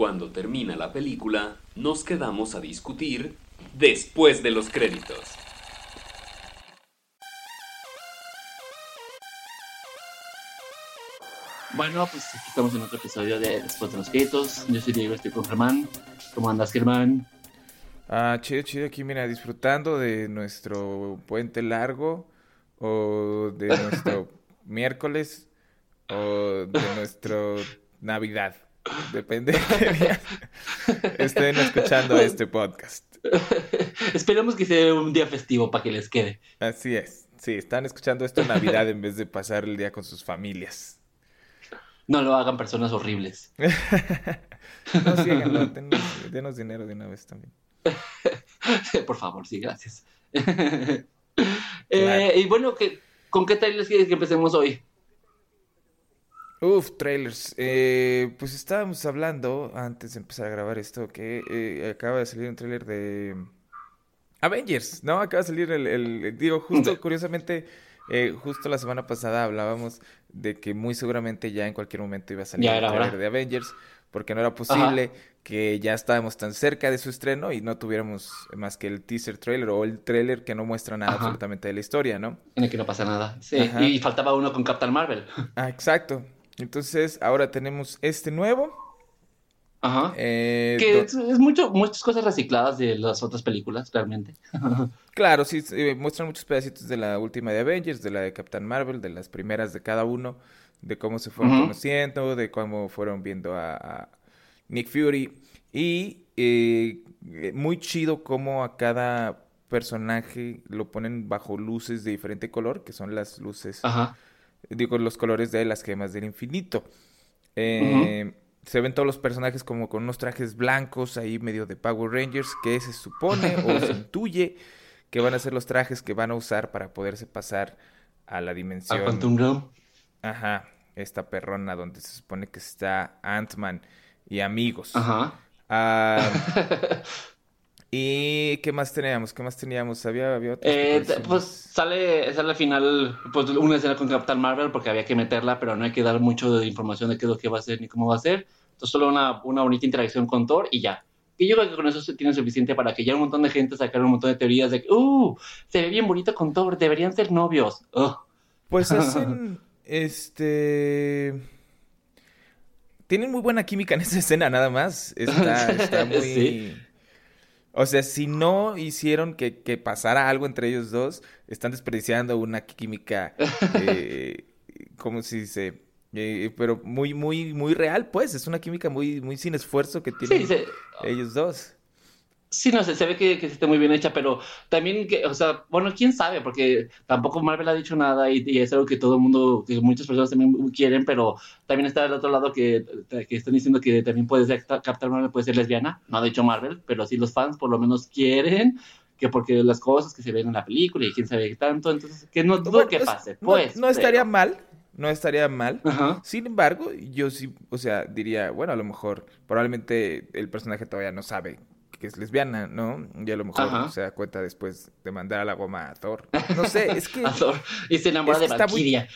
Cuando termina la película, nos quedamos a discutir después de los créditos. Bueno, pues aquí estamos en otro episodio de Después de los créditos. Yo soy Diego, estoy con Germán. ¿Cómo andas, Germán? Ah, chido, chido, aquí mira, disfrutando de nuestro puente largo o de nuestro miércoles o de nuestro Navidad. Depende de qué día estén escuchando este podcast. Esperemos que sea un día festivo para que les quede. Así es. Sí, están escuchando esto en Navidad en vez de pasar el día con sus familias. No lo hagan personas horribles. no, sí, háganlo. Denos, denos dinero de una vez también. Por favor, sí, gracias. Eh, y bueno, ¿qué, ¿con qué trailers quieres que empecemos hoy? Uf, trailers. Eh, pues estábamos hablando antes de empezar a grabar esto que eh, acaba de salir un trailer de Avengers, ¿no? Acaba de salir el, el digo, justo, curiosamente, eh, justo la semana pasada hablábamos de que muy seguramente ya en cualquier momento iba a salir el trailer de Avengers, porque no era posible que ya estábamos tan cerca de su estreno y no tuviéramos más que el teaser trailer o el trailer que no muestra nada absolutamente de la historia, ¿no? En el que no pasa nada. Sí, y faltaba uno con Captain Marvel. Ah, exacto. Entonces, ahora tenemos este nuevo. Ajá. Eh, que es, mucho, muchas cosas recicladas de las otras películas, realmente. claro, sí, muestran muchos pedacitos de la última de Avengers, de la de Captain Marvel, de las primeras de cada uno, de cómo se fueron conociendo, de cómo fueron viendo a, Nick Fury. Y eh, muy chido cómo a cada personaje lo ponen bajo luces de diferente color, que son las luces. Ajá digo, los colores de las gemas del infinito. Eh, se ven todos los personajes como con unos trajes blancos ahí medio de Power Rangers, que se supone o se intuye que van a ser los trajes que van a usar para poderse pasar a la dimensión. ¿A Ajá, esta perrona donde se supone que está Ant-Man y amigos. Ajá. Ah, ¿Y qué más teníamos? ¿Qué más teníamos? ¿Había, había eh, pues sale, sale al final pues, una escena con Captain Marvel porque había que meterla, pero no hay que dar mucho de información de qué es lo que va a hacer ni cómo va a ser. Entonces solo una, una bonita interacción con Thor y ya. Y yo creo que con eso se tiene suficiente para que ya un montón de gente sacar un montón de teorías de que, ¡uh! Se ve bien bonito con Thor, deberían ser novios. Pues hacen, este... Tienen muy buena química en esa escena, nada más. Está, está muy... O sea, si no hicieron que, pasara algo entre ellos dos, están desperdiciando una química, eh, ¿cómo se dice? Eh, pero muy, muy, muy real, pues. Es una química muy, muy sin esfuerzo que tienen ellos dos. Sí, no sé, se ve que, que está muy bien hecha, pero también, que, o sea, bueno, quién sabe, porque tampoco Marvel ha dicho nada y, es algo que todo el mundo, que muchas personas también quieren, pero también está del otro lado que, que están diciendo que también puede ser, Captain Marvel puede ser lesbiana, no ha dicho Marvel, pero sí los fans por lo menos quieren, que porque las cosas que se ven en la película y quién sabe qué tanto, entonces que no dudo que pase, pues. No, estaría mal, no estaría mal. Sin embargo, yo sí, o sea, diría, bueno, a lo mejor, probablemente el personaje todavía no sabe que es lesbiana, ¿no? Y a lo mejor se da cuenta después de mandar a la goma a Thor. No sé, es que... a Thor. Y se enamora de Valkyria.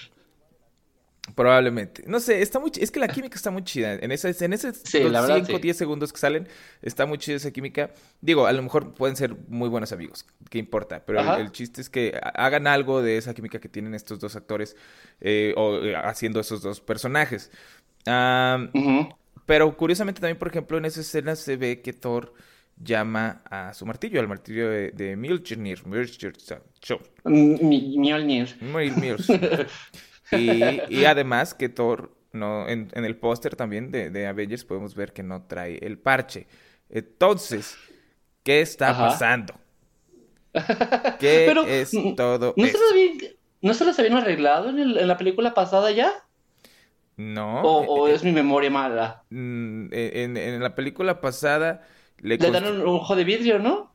Probablemente. No sé, está muy es que la química está muy chida. En ese, en ese 5 10 segundos que salen, está muy chida esa química. Digo, a lo mejor pueden ser muy buenos amigos, qué importa. Pero el, chiste es que hagan algo de esa química que tienen estos dos actores eh, o eh, haciendo esos dos personajes. Pero curiosamente también, por ejemplo, en esa escena se ve que Thor llama a su martillo, al martillo de, de Mjolnir. Mjolnir. y, y además que Thor, no, en, el póster también de, de, Avengers podemos ver que no trae el parche. Entonces, ¿qué está pasando? ¿Qué es todo ¿no Se ¿No se los habían arreglado en, en la película pasada ya? No. ¿O, es mi memoria mala? Mm, en, en, la película pasada le, dan un, ojo de vidrio, ¿no?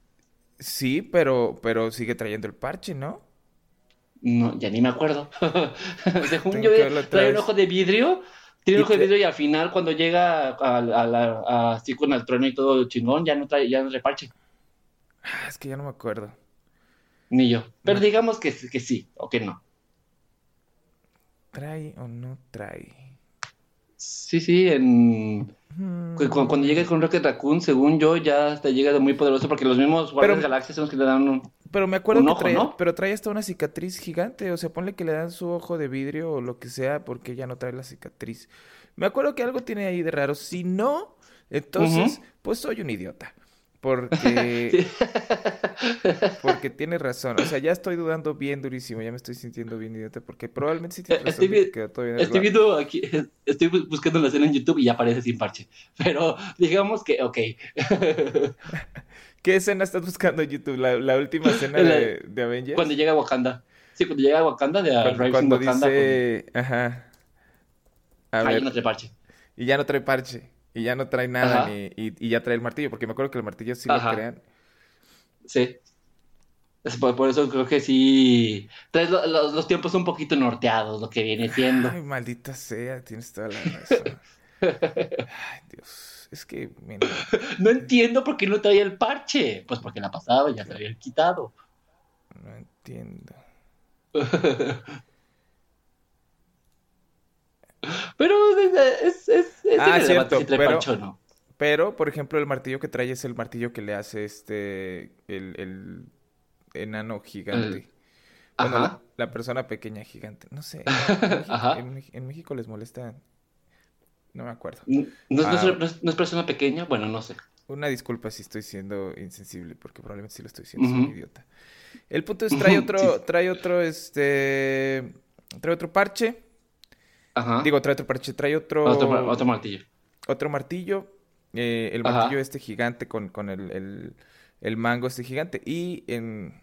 Sí, pero, pero sigue trayendo el parche, ¿no? No, ya ni me acuerdo. Según yo, trae un ojo de vidrio, tiene un ojo de vidrio y al final cuando llega a, así con el trueno y todo chingón, ya no trae, ya no trae parche. Ah, es que ya no me acuerdo. Ni yo. Pero digamos que, que sí, o que no. ¿Trae o no trae? Sí, sí, en Cuando, cuando llegue con Rocket Raccoon, según yo, ya te llega de muy poderoso porque los mismos Guardianes de Galaxia son los que le dan un, Pero me acuerdo que ojo, trae, ¿no? pero trae hasta una cicatriz gigante, o sea, ponle que le dan su ojo de vidrio o lo que sea porque ya no trae la cicatriz. Me acuerdo que algo tiene ahí de raro. Si no, entonces, pues soy un idiota. Porque, porque tiene razón. O sea, ya estoy dudando bien durísimo, ya me estoy sintiendo bien idiota porque probablemente sí tiene razón Estoy, que todo bien estoy viendo aquí, estoy bu- buscando la escena en YouTube y ya aparece sin parche. Pero digamos que, ok. ¿Qué escena estás buscando en YouTube? ¿La, la última escena La- de, de Avengers? Cuando llega a Wakanda. Sí, cuando llega a Wakanda, de Cuando, Rising cuando Wakanda. dice... Ajá. A Ahí ver, no trae parche. y ya no trae parche. Y ya no trae nada, ni, y, y ya trae el martillo, porque me acuerdo que el martillo sí lo crean. Sí. Es por, por eso creo que sí. Traes lo- los, los tiempos un poquito norteados, lo que viene siendo. Ay, maldita sea, tienes toda la razón. Ay, Dios. Es que, mira, No entiendo por qué no traía el parche. Pues porque la pasaba ya se habían quitado. no entiendo. Pero es, es, Ah, cierto, pero- no. Pero, por ejemplo, el martillo que trae es el martillo que le hace este, el, el enano gigante. Bueno, Ajá. la, la persona pequeña gigante. No sé. En, México- Ajá. en México les molesta. No me acuerdo. ¿No, no es- no Ah. no es- no es persona pequeña? Bueno, no sé. Una disculpa si estoy siendo insensible, porque probablemente sí lo estoy siendo, soy un idiota. El punto es, trae otro, sí. trae otro, este, trae otro parche. Ajá. Digo, trae otro parche, trae otro, otro, mar- otro martillo. otro martillo. eh, el Ajá. martillo este gigante con, con el, el, el mango este gigante. Y en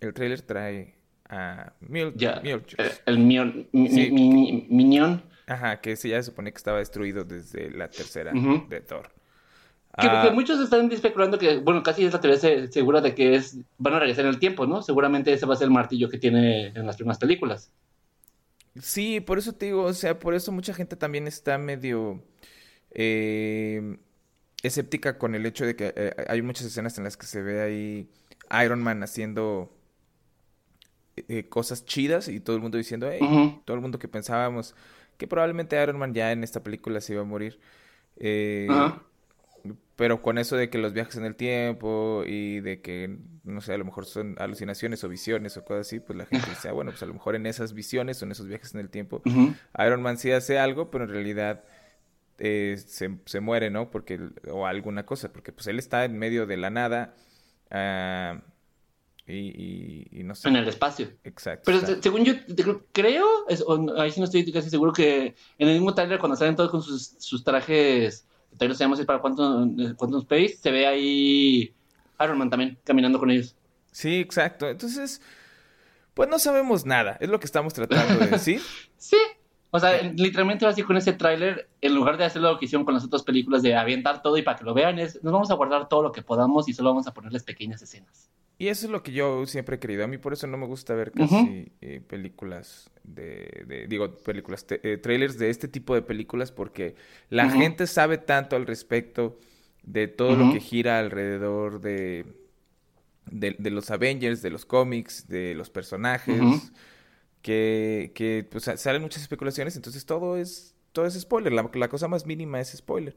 el trailer trae a Mil, Ya. Eh, el Mion, mi, Sí. mi- mi- Minion. Ajá, que ese ya se supone que estaba destruido desde la tercera de Thor. Que, Ah, que muchos están especulando que, bueno, casi es la teoría se- segura de que es van a regresar en el tiempo, ¿no? Seguramente ese va a ser el martillo que tiene en las primeras películas. Sí, por eso te digo, o sea, por eso mucha gente también está medio eh, escéptica con el hecho de que eh, hay muchas escenas en las que se ve ahí Iron Man haciendo eh, cosas chidas y todo el mundo diciendo, hey, todo el mundo que pensábamos que probablemente Iron Man ya en esta película se iba a morir. Eh, Ajá. Pero con eso de que los viajes en el tiempo y de que, no sé, a lo mejor son alucinaciones o visiones o cosas así, pues la gente dice, ah, bueno, pues a lo mejor en esas visiones o en esos viajes en el tiempo. Iron Man sí hace algo, pero en realidad eh, se, se muere, ¿no? Porque, o alguna cosa, porque pues él está en medio de la nada ah, y, y, y no sé. En el espacio. Exacto. Pero está- según yo te- creo, es- o- ahí sí no estoy casi seguro que en el mismo trailer cuando salen todos con sus, sus trajes, todavía no sabemos si es para Quantum, Quantum Space, se ve ahí Iron Man también caminando con ellos. Sí, exacto. Entonces, pues no sabemos nada, es lo que estamos tratando de decir. Sí. O sea, literalmente así con ese tráiler, en lugar de hacer lo que hicieron con las otras películas de avientar todo y para que lo vean, es nos vamos a guardar todo lo que podamos y solo vamos a ponerles pequeñas escenas. Y eso es lo que yo siempre he querido. A mí por eso no me gusta ver casi eh, películas de, de- digo, películas, te- eh, trailers de este tipo de películas porque la gente sabe tanto al respecto de todo lo que gira alrededor de, de, de los Avengers, de los cómics, de los personajes, que, que pues sa- salen muchas especulaciones, entonces todo es, todo es spoiler, la, la cosa más mínima es spoiler.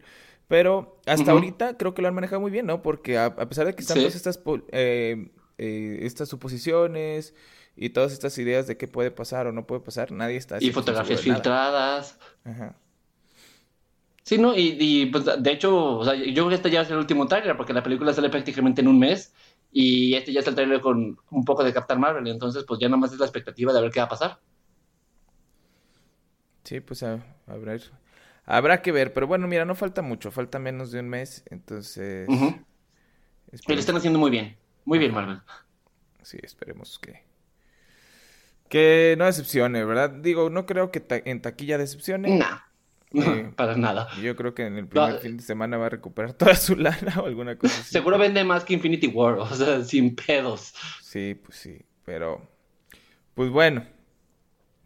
Pero hasta Ujú. ahorita creo que lo han manejado muy bien, ¿no? Porque a, a pesar de que están Sí. todas estas, eh, eh, estas suposiciones y todas estas ideas de qué puede pasar o no puede pasar, nadie está Y 100% fotografías filtradas. Ajá. Sí, ¿no? Y, y, pues, de hecho, o sea, yo creo que este ya es el último tráiler, porque la película sale prácticamente en un mes, y este ya es el tráiler con un poco de Captain Marvel, entonces pues ya nada más es la expectativa de ver qué va a pasar. Sí, pues a, a ver. Habrá que ver, pero bueno, mira, no falta mucho, falta menos de un mes, entonces. Y lo esperemos- están haciendo muy bien, muy bien Marvel. Sí, esperemos que que no decepcione, ¿verdad? Digo, no creo que ta- en taquilla decepcione. No, no, Eh, para nada. Yo creo que en el primer No, fin de semana va a recuperar toda su lana o alguna cosa así. Seguro vende más que Infinity War, o sea, sin pedos. Sí, pues sí, pero pues bueno.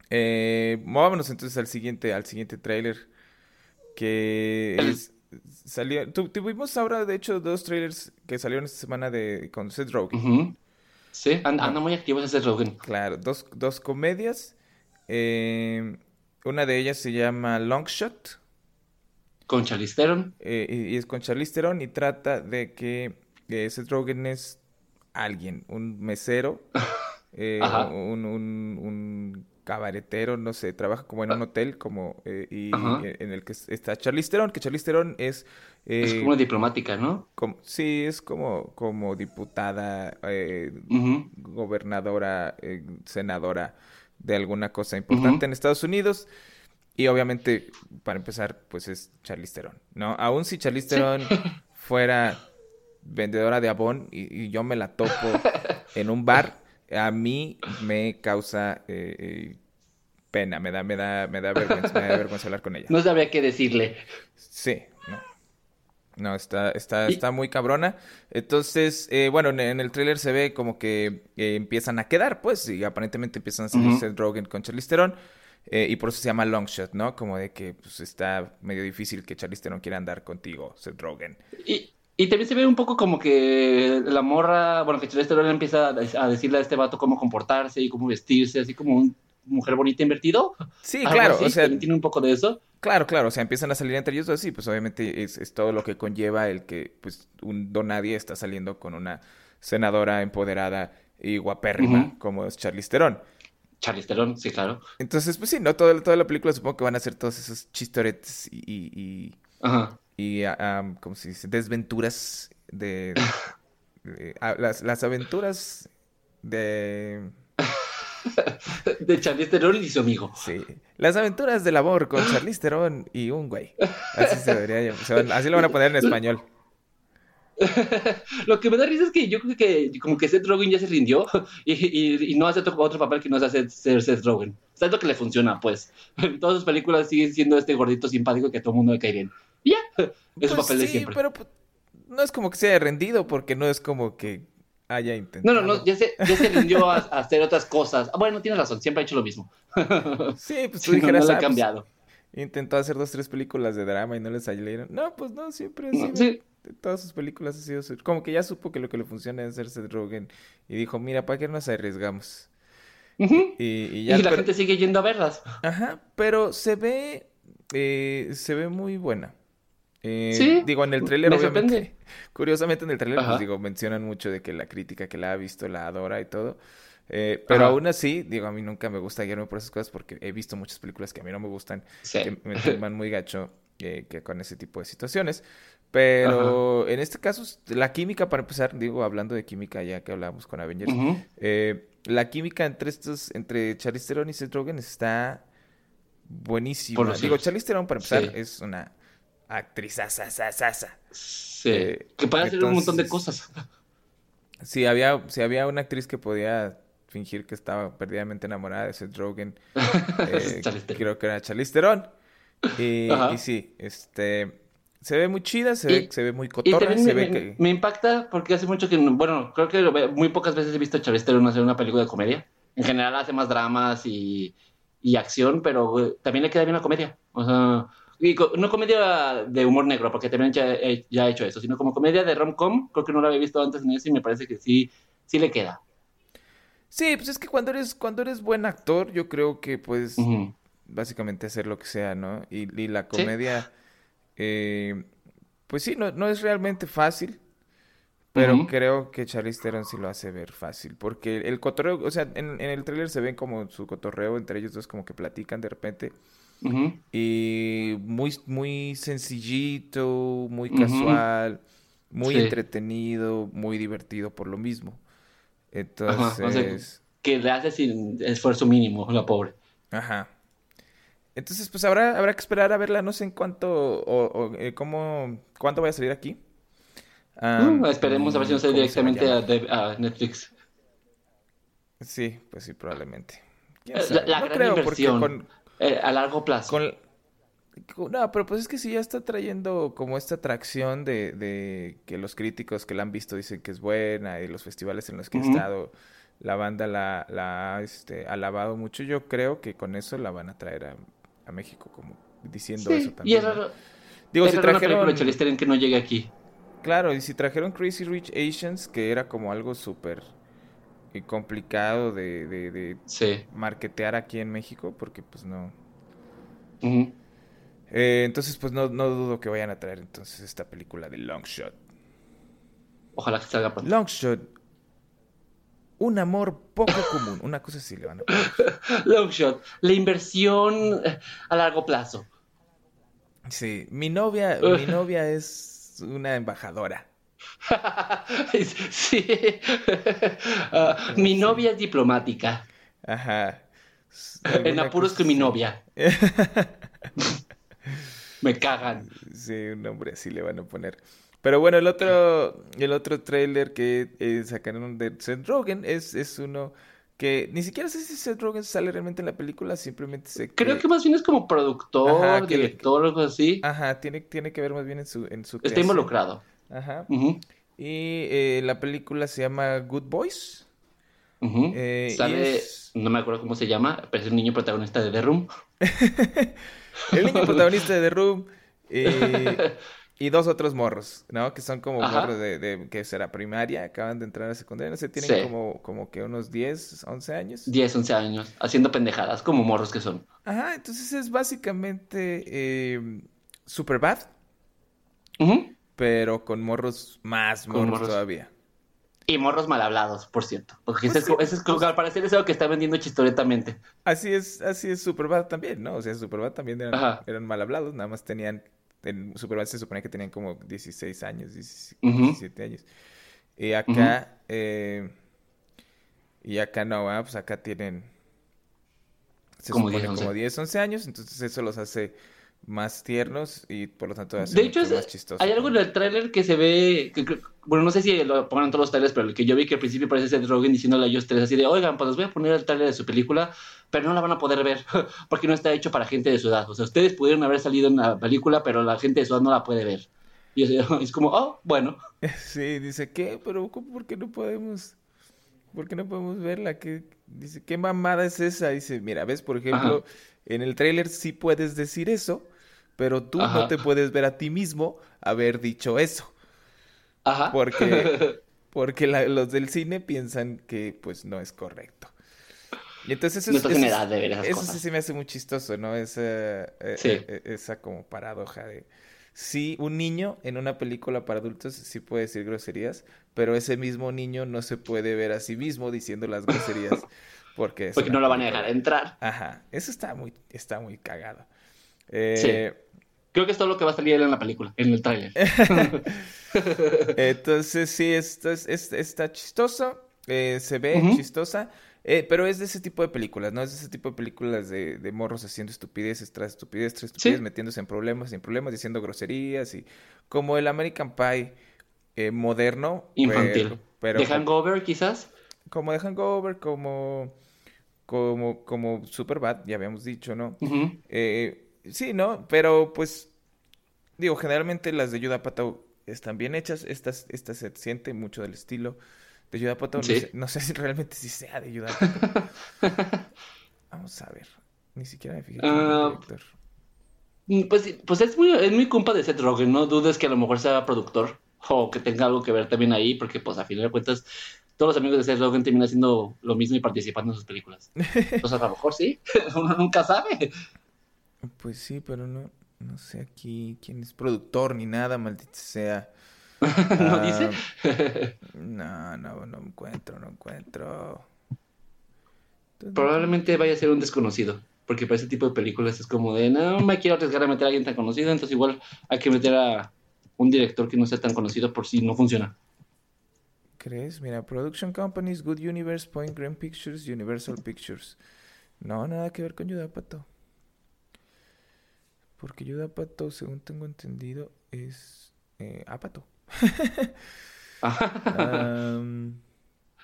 Eh, movámonos entonces al siguiente, al siguiente tráiler que es- salió. tu- tuvimos ahora, de hecho, dos trailers que salieron esta semana de con Seth Rogen. Sí, and- anda muy activo ese Rogen. Claro, dos, dos comedias. Eh, una de ellas se llama Long Shot. Con Charlize Theron. Eh, y, es con Charlize Theron y trata de que ese Drogen es alguien, un mesero, eh, un, un, un, cabaretero, no sé, trabaja como en un hotel, como eh, y en el que está Charlize Theron, que Charlize Theron es... es como diplomática, ¿no? Como, sí, es como, como diputada, gobernadora, senadora de alguna cosa importante en Estados Unidos. Y obviamente, para empezar, pues es Charlize Theron, ¿no? Aún si Charlize Theron fuera vendedora de Avon y, yo me la topo en un bar, a mí me causa eh, eh, pena, me da, me da, me da vergüenza, me da vergüenza hablar con ella. No sabía qué decirle. Sí, no. No, está, está, está muy cabrona. Entonces, eh, bueno, en, el tráiler se ve como que empiezan a quedar, pues, y aparentemente empiezan a salir Seth Rogen con Charlize Theron. Eh, y por eso se llama long shot, ¿no? Como de que pues, está medio difícil que Charlize no quiera andar contigo, Seth Rogen. Y, y también se ve un poco como que la morra, bueno, que Charlize Theron empieza a, decirle a este vato cómo comportarse y cómo vestirse, así como una mujer bonita invertido. Sí, claro, o sea... Tiene un poco de eso. Claro, claro, o sea, empiezan a salir entre ellos así, pues obviamente es, es, todo lo que conlleva el que, pues, un don nadie está saliendo con una senadora empoderada y guapérrima como es Charlize Theron. Charlize Theron, sí, claro. Entonces, pues sí, ¿no? Toda, toda la película supongo que van a ser todos esos chistoretes y... y, Ajá. Y um, ¿cómo se dice? Desventuras de... las, las aventuras de... de Charlize Theron y su amigo. Sí. Las aventuras del amor con Charlize Theron y un güey. Así se debería llamar. así lo van a poner en español. lo que me da risa es que yo creo que como que Seth Rogen ya se rindió y, no hace otro, papel que no hace ser Seth Rogen. O es lo que le funciona, pues. En todas sus películas sigue siendo este gordito simpático que a todo el mundo le cae bien. Y ya, es pues papel de siempre. pero pues, no es como que se haya rendido porque no es como que haya intentado. No, no, no, ya se, ya se rindió a, hacer otras cosas. Ah, bueno, tienes razón, siempre ha hecho lo mismo. sí, pues tú dijeras, no, no ha ah, pues, cambiado. intentó hacer dos, tres películas de drama y no les salieron. No, pues no, siempre ha sido... Sí todas sus películas ha sido como que ya supo que lo que le funciona es ser Seth Rogen y dijo, mira, ¿para qué nos arriesgamos? y, ya, la gente sigue yendo a verlas. Ajá, pero se ve, eh, se ve muy buena. Eh, sí. Digo, en el tráiler, obviamente. Curiosamente, en el tráiler, pues digo, mencionan mucho de que la crítica que la ha visto la adora y todo. Eh, pero aún así, digo, a mí nunca me gusta guiarme por esas cosas porque he visto muchas películas que a mí no me gustan, que me toman muy gacho que con ese tipo de situaciones. Pero en este caso, la química, para empezar, digo, hablando de química ya que hablábamos con Avengers, eh, la química entre estos, entre Charlize Theron y Seth Rogen está buenísima. Digo, Charlize Theron, para empezar, es una actriz asasasasa. Sí, eh, que puede hacer un montón de cosas. Si había, si había una actriz que podía fingir que estaba perdidamente enamorada de Seth Rogen, eh, creo que era Charlize Theron. Y, y sí, este se ve muy chida, se, ve, se ve muy cotorra, se me, ve que... Me impacta porque hace mucho que, bueno, creo que muy pocas veces he visto a Charlize Theron hacer una película de comedia. En general hace más dramas y, y acción, pero también le queda bien la comedia. O sea, y no comedia de humor negro, porque también ya, ya, ha hecho eso, sino como comedia de rom-com, creo que no la había visto antes en eso y me parece que sí, sí le queda. Sí, pues es que cuando eres, cuando eres buen actor, yo creo que puedes básicamente hacer lo que sea, ¿no? Y, y la comedia... Eh, pues sí, no, no, es realmente fácil, pero creo que Charlize Theron sí lo hace ver fácil, porque el cotorreo, o sea, en, el tráiler se ven como su cotorreo entre ellos dos como que platican de repente. Y muy, muy sencillito, muy casual, muy entretenido, muy divertido por lo mismo. Entonces... que le hace sin esfuerzo mínimo, la pobre. Ajá. Entonces, pues habrá, habrá que esperar a verla, no sé en cuánto o, eh, cómo, cuánto vaya a salir aquí. Uh, esperemos a ver si no sale directamente a, Netflix. Sí, pues sí, probablemente. Eh, la, no creo, inversión eh, a largo plazo. no, pero pues es que sí ya está trayendo como esta atracción de, de, que los críticos que la han visto dicen que es buena y los festivales en los que he estado la banda la, la ha este, alabado mucho. Yo creo que con eso la van a traer a, a México, como diciendo eso también. Y era, Digo, si trajeron una que no llegue aquí. Claro, y si trajeron Crazy Rich Asians, que era como algo súper eh, complicado de, de, de marketear aquí en México, porque pues no. Eh, entonces, pues no, no dudo que vayan a traer entonces esta película de Longshot. Ojalá que salga pronto. Longshot. Un amor poco común. Una cosa así le van a poner. Longshot. La inversión a largo plazo. Sí. Mi novia, mi novia es una embajadora. sí. Ah, mi novia es diplomática. Ajá. En apuros con mi novia. Me cagan. Sí, un nombre así le van a poner. Pero bueno, el otro, el otro trailer que eh, sacaron de Seth Rogen es, es uno que ni siquiera sé si Seth Rogen sale realmente en la película, simplemente que... Creo que más bien es como productor, Ajá, que director, algo así. Ajá, tiene, tiene que ver más bien en su, en su Está creación. involucrado. Ajá. Ujú, Y eh, la película se llama Good Boys. Eh, y Sale, es- no me acuerdo cómo se llama, pero es un niño protagonista de The Room. El niño protagonista de The Room eh, y dos otros morros, ¿no? Que son como Ajá. morros de, de, que será primaria, acaban de entrar a secundaria, no sé, tienen Sí. como, como que unos 10, 11 años. 10, 11 años, haciendo pendejadas, como morros que son. Ajá, entonces es básicamente eh, Superbad, Ujú. Pero con morros más Con morros, morros. todavía. Y morros mal hablados, por cierto. Porque Pues ese, es, ese es como- al parecer es algo que está vendiendo chistoretamente. Así es, así es Superbad también, ¿no? O sea, Superbad también eran, eran mal hablados, nada más tenían, en Superbad se suponía que tenían como 16 años, 17, Ujú. 17 años. Y acá, eh, y acá no, Pues acá tienen, se Como supone 10, 11. como 10, 11 años, entonces eso los hace más tiernos y por lo tanto De hecho, es- más chistosos. hay algo en el tráiler que se ve, que- que- bueno, no sé si lo pongan en todos los trailers, pero el que yo vi que al principio parece Seth Rogen diciéndole a ellos tres así de, oigan, pues les voy a poner el tráiler de su película, pero no la van a poder ver, porque no está hecho para gente de su edad. O sea, ustedes pudieron haber salido en la película, pero la gente de su edad no la puede ver. Y es, como, oh, bueno. Sí, dice, ¿qué? Pero ¿cómo- ¿por qué no podemos? ¿Por qué no podemos verla? ¿Qué? Dice, ¿qué mamada es esa? Dice, mira, ves, por ejemplo, en el tráiler sí puedes decir eso, pero tú no te puedes ver a ti mismo haber dicho eso. Ajá. Porque, porque la- los del cine piensan que pues no es correcto. Y entonces No eso, estás eso de ver esas eso cosas. sí se me hace muy chistoso, ¿no? Esa, Sí. eh, eh, esa como paradoja de... Sí, un niño en una película para adultos sí puede decir groserías, pero ese mismo niño no se puede ver a sí mismo diciendo las groserías porque Porque no la van a dejar entrar. Ajá, eso está muy, está muy cagado. Eh, Creo que es todo lo que va a salir en la película, en el tráiler. Entonces, sí, esto es, es- está chistoso, eh, se ve chistosa, eh, pero es de ese tipo de películas, ¿no? Es de ese tipo de películas de, de morros haciendo estupideces tras estupidez tras estupidez, Sí. metiéndose en problemas, en problemas, diciendo groserías y como el American Pie eh, moderno, Infantil. pero, pero ¿De como, Hangover, quizás? como de Hangover, como, como, como Superbad, ya habíamos dicho, ¿no? Eh, sí, ¿no? Pero pues, digo, generalmente las de Judd Apatow están bien hechas. Esta, esta se siente mucho del estilo de. No Sí. sé, no sé si realmente sí sea de Judd Apatow. Vamos a ver. Ni siquiera me fijé. Mm, Pues, pues es muy, es muy compa de Seth Rogen, no dudes que a lo mejor sea productor o que tenga algo que ver también ahí, porque pues a final de cuentas todos los amigos de Seth Rogen terminan haciendo lo mismo y participando en sus películas. Entonces a lo mejor sí, uno nunca sabe. Pues sí, pero no, no sé aquí quién es productor ni nada, maldita sea. ¿No Ah, dice? No, no, no encuentro, no encuentro. Probablemente vaya a ser un desconocido, porque para ese tipo de películas es como de, no me quiero arriesgar a meter a alguien tan conocido, entonces igual hay que meter a un director que no sea tan conocido por si no funciona. ¿Crees? Mira, Production Companies, Good Universe, Point Green Pictures, Universal Pictures. No, nada que ver con Yudapato. Porque Yudapato, según tengo entendido, es eh, Apato.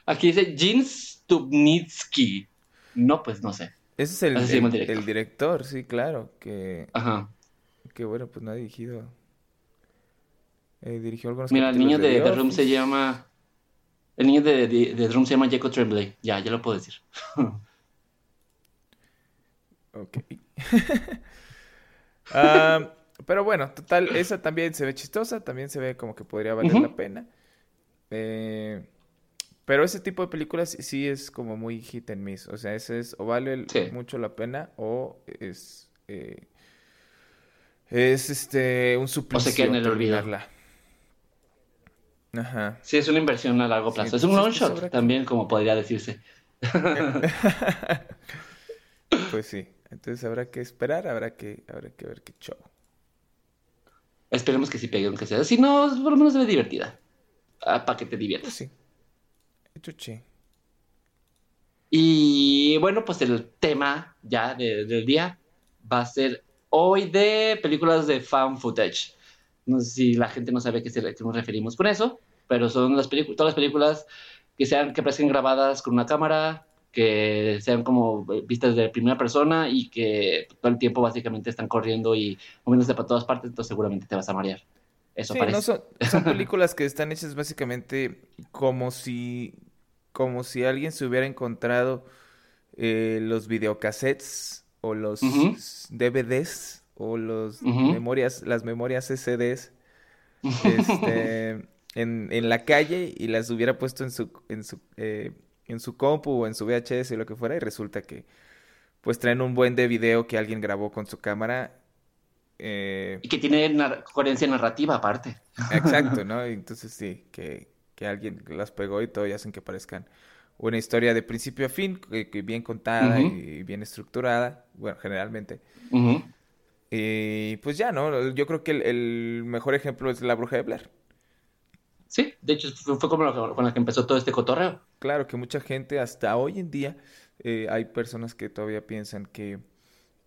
Aquí dice Gene Stupnitsky. No, pues no sé. ese es el, director. el director, sí, claro. Que, Ajá. que bueno, pues no ha dirigido. eh, dirigió algunos Mira, el niño de The The Room se llama. El niño de, de, de The Room se llama Jacob Tremblay. Ya, ya lo puedo decir. Ok. Am, pero bueno, total, esa también se ve chistosa, también se ve como que podría valer la pena. Eh, pero ese tipo de películas sí- es como muy hit and miss. O sea, ese es o vale el- Sí. mucho la pena o es... eh, Es este un suplicio. O se queda en el olvido. Ajá. Sí, es una inversión a largo plazo. es un long shot también, como podría decirse. pues sí. Entonces habrá que esperar, habrá que, habrá que ver qué show. Esperemos que sí pegue aunque sea. Si no, por lo menos se ve divertida. Ah, para que te diviertas. Sí. Chuchi. Y bueno, pues el tema ya del día va a ser hoy de películas de fan footage. No sé si la gente no sabe a qué, nos referimos con eso, pero son las todas las películas que sean que parezcan grabadas con una cámara, que sean como vistas de primera persona y que todo el tiempo básicamente están corriendo y moviéndose para todas partes, entonces seguramente te vas a marear. Eso sí, parece. No son, son películas que están hechas básicamente como si como si alguien se hubiera encontrado eh, los videocassettes o los DVDs o los memorias, las memorias SDs este, en, en, la calle y las hubiera puesto en su, en su, eh, en su compu o en su VHS o lo que fuera y resulta que pues traen un buen de video que alguien grabó con su cámara. Eh... Y que tiene coherencia narrativa aparte. Exacto, ¿no? Entonces sí, que, que alguien las pegó y todo y hacen que parezcan una historia de principio a fin, que, bien contada y bien estructurada, bueno, generalmente. Y pues ya, ¿no? Yo creo que el, mejor ejemplo es La Bruja de Blair. Sí, de hecho fue, como con la que empezó todo este cotorreo. Claro, que mucha gente hasta hoy en día eh, hay personas que todavía piensan que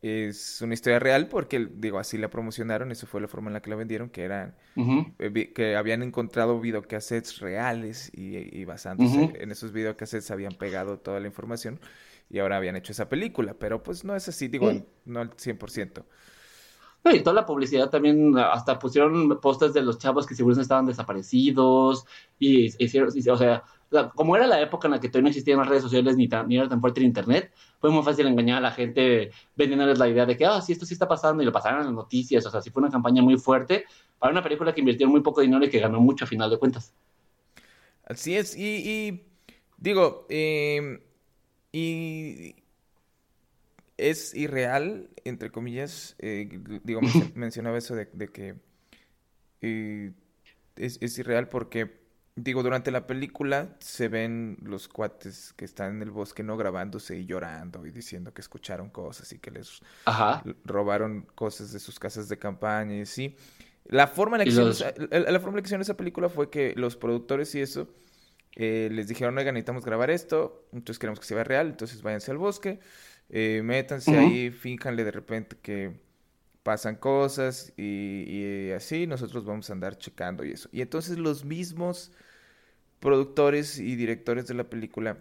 es una historia real porque, digo, así la promocionaron, eso fue la forma en la que la vendieron, que eran, eh, que habían encontrado videocassettes reales y, y basándose en esos videocassettes habían pegado toda la información y ahora habían hecho esa película, pero pues no es así, digo, no al 100%. y toda la publicidad también, hasta pusieron postes de los chavos que seguro estaban desaparecidos y hicieron, o sea, como era la época en la que todavía no existían las redes sociales ni, ni era tan fuerte el internet, fue muy fácil engañar a la gente vendiéndoles la idea de que, ah, sí, esto sí está pasando y lo pasaron en las noticias. O sea, sí fue una campaña muy fuerte para una película que invirtió muy poco dinero y que ganó mucho a final de cuentas. Así es, y, digo, em, y es irreal, entre comillas, eh, digo, mencionaba eso de, que eh, es, es irreal porque Digo, durante la película se ven los cuates que están en el bosque no grabándose y llorando y diciendo que escucharon cosas y que les robaron cosas de sus casas de campaña y así. La forma en la que, hicieron, esa, la, forma en esa película fue que los productores y eso eh, les dijeron, oigan, necesitamos grabar esto, entonces queremos que se vea real, entonces váyanse al bosque, eh, métanse ahí, fínjanle de repente que pasan cosas y, así nosotros vamos a andar checando y eso. Y entonces los mismos productores y directores de la película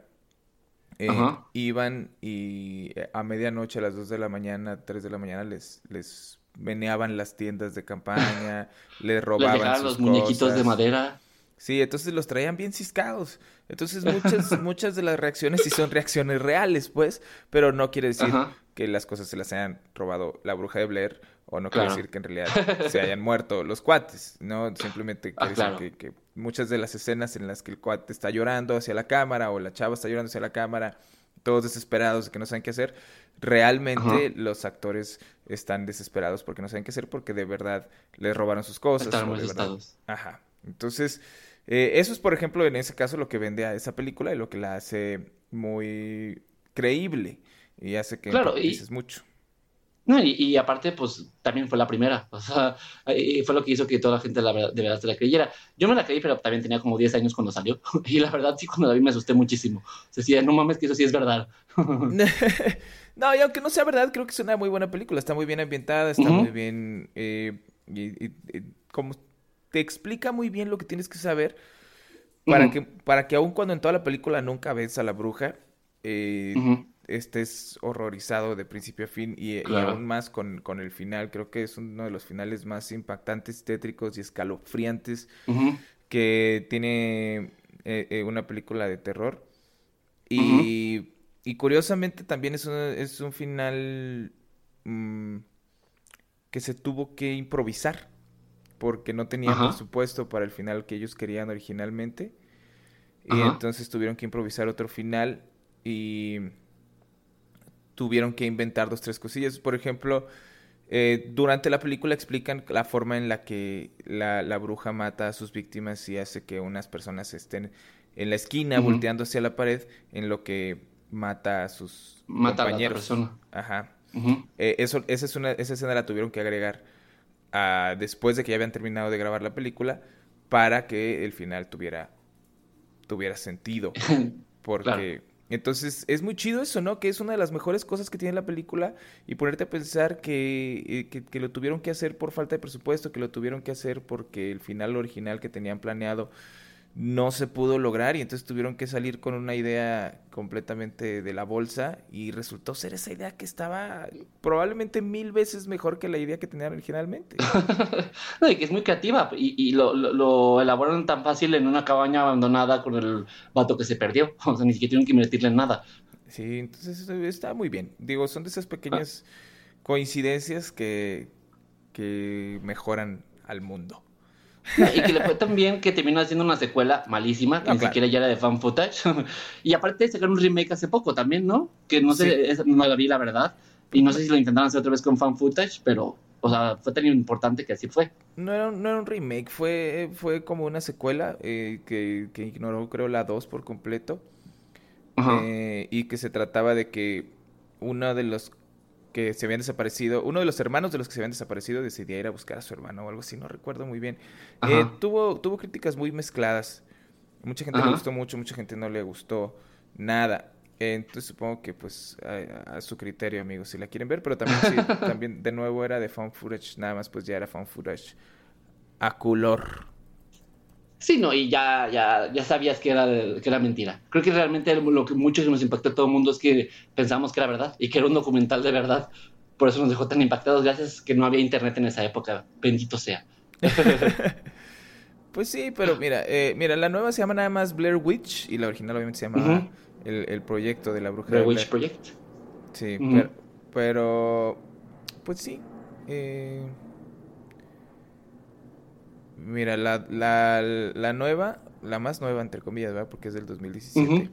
eh, iban y eh, a medianoche, a las 2 de la mañana, 3 de la mañana, les, les meneaban las tiendas de campaña, les robaban sus los muñequitos de madera. Sí, entonces los traían bien ciscados. Entonces muchas, muchas de las reacciones sí son reacciones reales, pues, pero no quiere decir que las cosas se las hayan robado la bruja de Blair o no quiere decir que en realidad se hayan muerto los cuates, ¿no? Simplemente quiere ah, decir que, muchas de las escenas en las que el cuate está llorando hacia la cámara o la chava está llorando hacia la cámara, todos desesperados que no saben qué hacer, realmente los actores están desesperados porque no saben qué hacer porque de verdad les robaron sus cosas. Están muy Ajá. Entonces, eh, eso es, por ejemplo, en ese caso lo que vende a esa película y lo que la hace muy creíble y hace que claro, dices mucho. No, y, aparte, pues también fue la primera. O sea, y fue lo que hizo que toda la gente la, de verdad se la creyera. Yo me la creí, pero también tenía como 10 años cuando salió. Y la verdad, sí, cuando la vi me asusté muchísimo. O sea, decía, no mames, que eso sí es verdad. no, y aunque no sea verdad, creo que es una muy buena película. Está muy bien ambientada, está muy bien. Eh, y, como te explica muy bien lo que tienes que saber para, que, para que, aun cuando en toda la película nunca ves a la bruja, eh, estés horrorizado de principio a fin y, aún más con, el final. Creo que es uno de los finales más impactantes, tétricos y escalofriantes que tiene eh, eh, una película de terror. Y, y curiosamente también es un, es un final mm, que se tuvo que improvisar porque no tenían presupuesto para el final que ellos querían originalmente. Y entonces tuvieron que improvisar otro final y tuvieron que inventar dos, tres cosillas. Por ejemplo, Eh, durante la película explican la forma en la que la, la, bruja mata a sus víctimas y hace que unas personas estén en la esquina volteando hacia la pared en lo que mata a sus mata compañeros. A la persona. Ajá. Eh, eso, esa, es una, esa escena la tuvieron que agregar a, después de que ya habían terminado de grabar la película para que el final tuviera, tuviera sentido. Porque entonces es muy chido eso, ¿no? Que es una de las mejores cosas que tiene la película y ponerte a pensar que, eh, que, que, lo tuvieron que hacer por falta de presupuesto, que lo tuvieron que hacer porque el final original que tenían planeado no se pudo lograr y entonces tuvieron que salir con una idea completamente de la bolsa y resultó ser esa idea que estaba probablemente mil veces mejor que la idea que tenían originalmente. no, y que es muy creativa y, y lo, lo, elaboraron tan fácil en una cabaña abandonada con el vato que se perdió, o sea, ni siquiera tuvieron que invertirle en nada. Sí, entonces está muy bien. Digo, son de esas pequeñas coincidencias que, que mejoran al mundo. Y que le fue tan bien que terminó haciendo una secuela malísima, que no, ni claro. siquiera ya era de fan footage. y aparte sacaron un remake hace poco también, ¿no? Que no sé, sí. no la vi la verdad. Y no sé si lo intentaron hacer otra vez con fan footage, pero, o sea, fue tan importante que así fue. No era, no era un remake, fue, fue como una secuela eh, que, que, ignoró, creo, la 2 por completo. Eh, y que se trataba de que uno de los que se habían desaparecido, uno de los hermanos de los que se habían desaparecido decidía ir a buscar a su hermano o algo así, no recuerdo muy bien. Eh, tuvo, tuvo críticas muy mezcladas. Mucha gente Ajá. le gustó mucho, mucha gente no le gustó nada. Eh, entonces supongo que pues a, a, su criterio, amigos, si la quieren ver, pero también sí, también de nuevo era de found footage, nada más pues ya era found footage a color. Sí, no, y ya, ya, ya sabías que era, que era mentira. Creo que realmente lo que mucho que nos impactó a todo el mundo es que pensamos que era verdad y que era un documental de verdad. Por eso nos dejó tan impactados, gracias que no había internet en esa época. Bendito sea. pues sí, pero mira, eh, mira, la nueva se llama nada más Blair Witch y la original obviamente se llama uh -huh. el, el, proyecto de la bruja Blair Witch Project. Sí, uh -huh. pero, pero, pues sí. Eh, Mira, la, la, la, nueva, la más nueva, entre comillas, ¿verdad? Porque es del 2017. Uh -huh.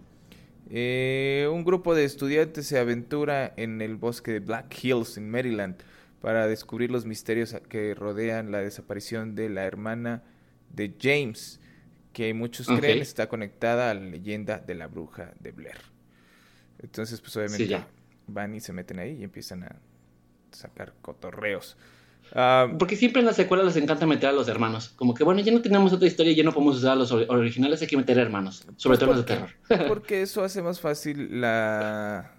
eh, un grupo de estudiantes se aventura en el bosque de Black Hills, en Maryland, para descubrir los misterios que rodean la desaparición de la hermana de James, que muchos okay. creen está conectada a la leyenda de la bruja de Blair. Entonces, pues obviamente sí, van y se meten ahí y empiezan a sacar cotorreos. Uh, Porque siempre en las secuelas les encanta meter a los hermanos. Como que, bueno, ya no tenemos otra historia, ya no podemos usar a los originales, hay que meter hermanos. Sobre todo los de terror. Porque eso hace más fácil la,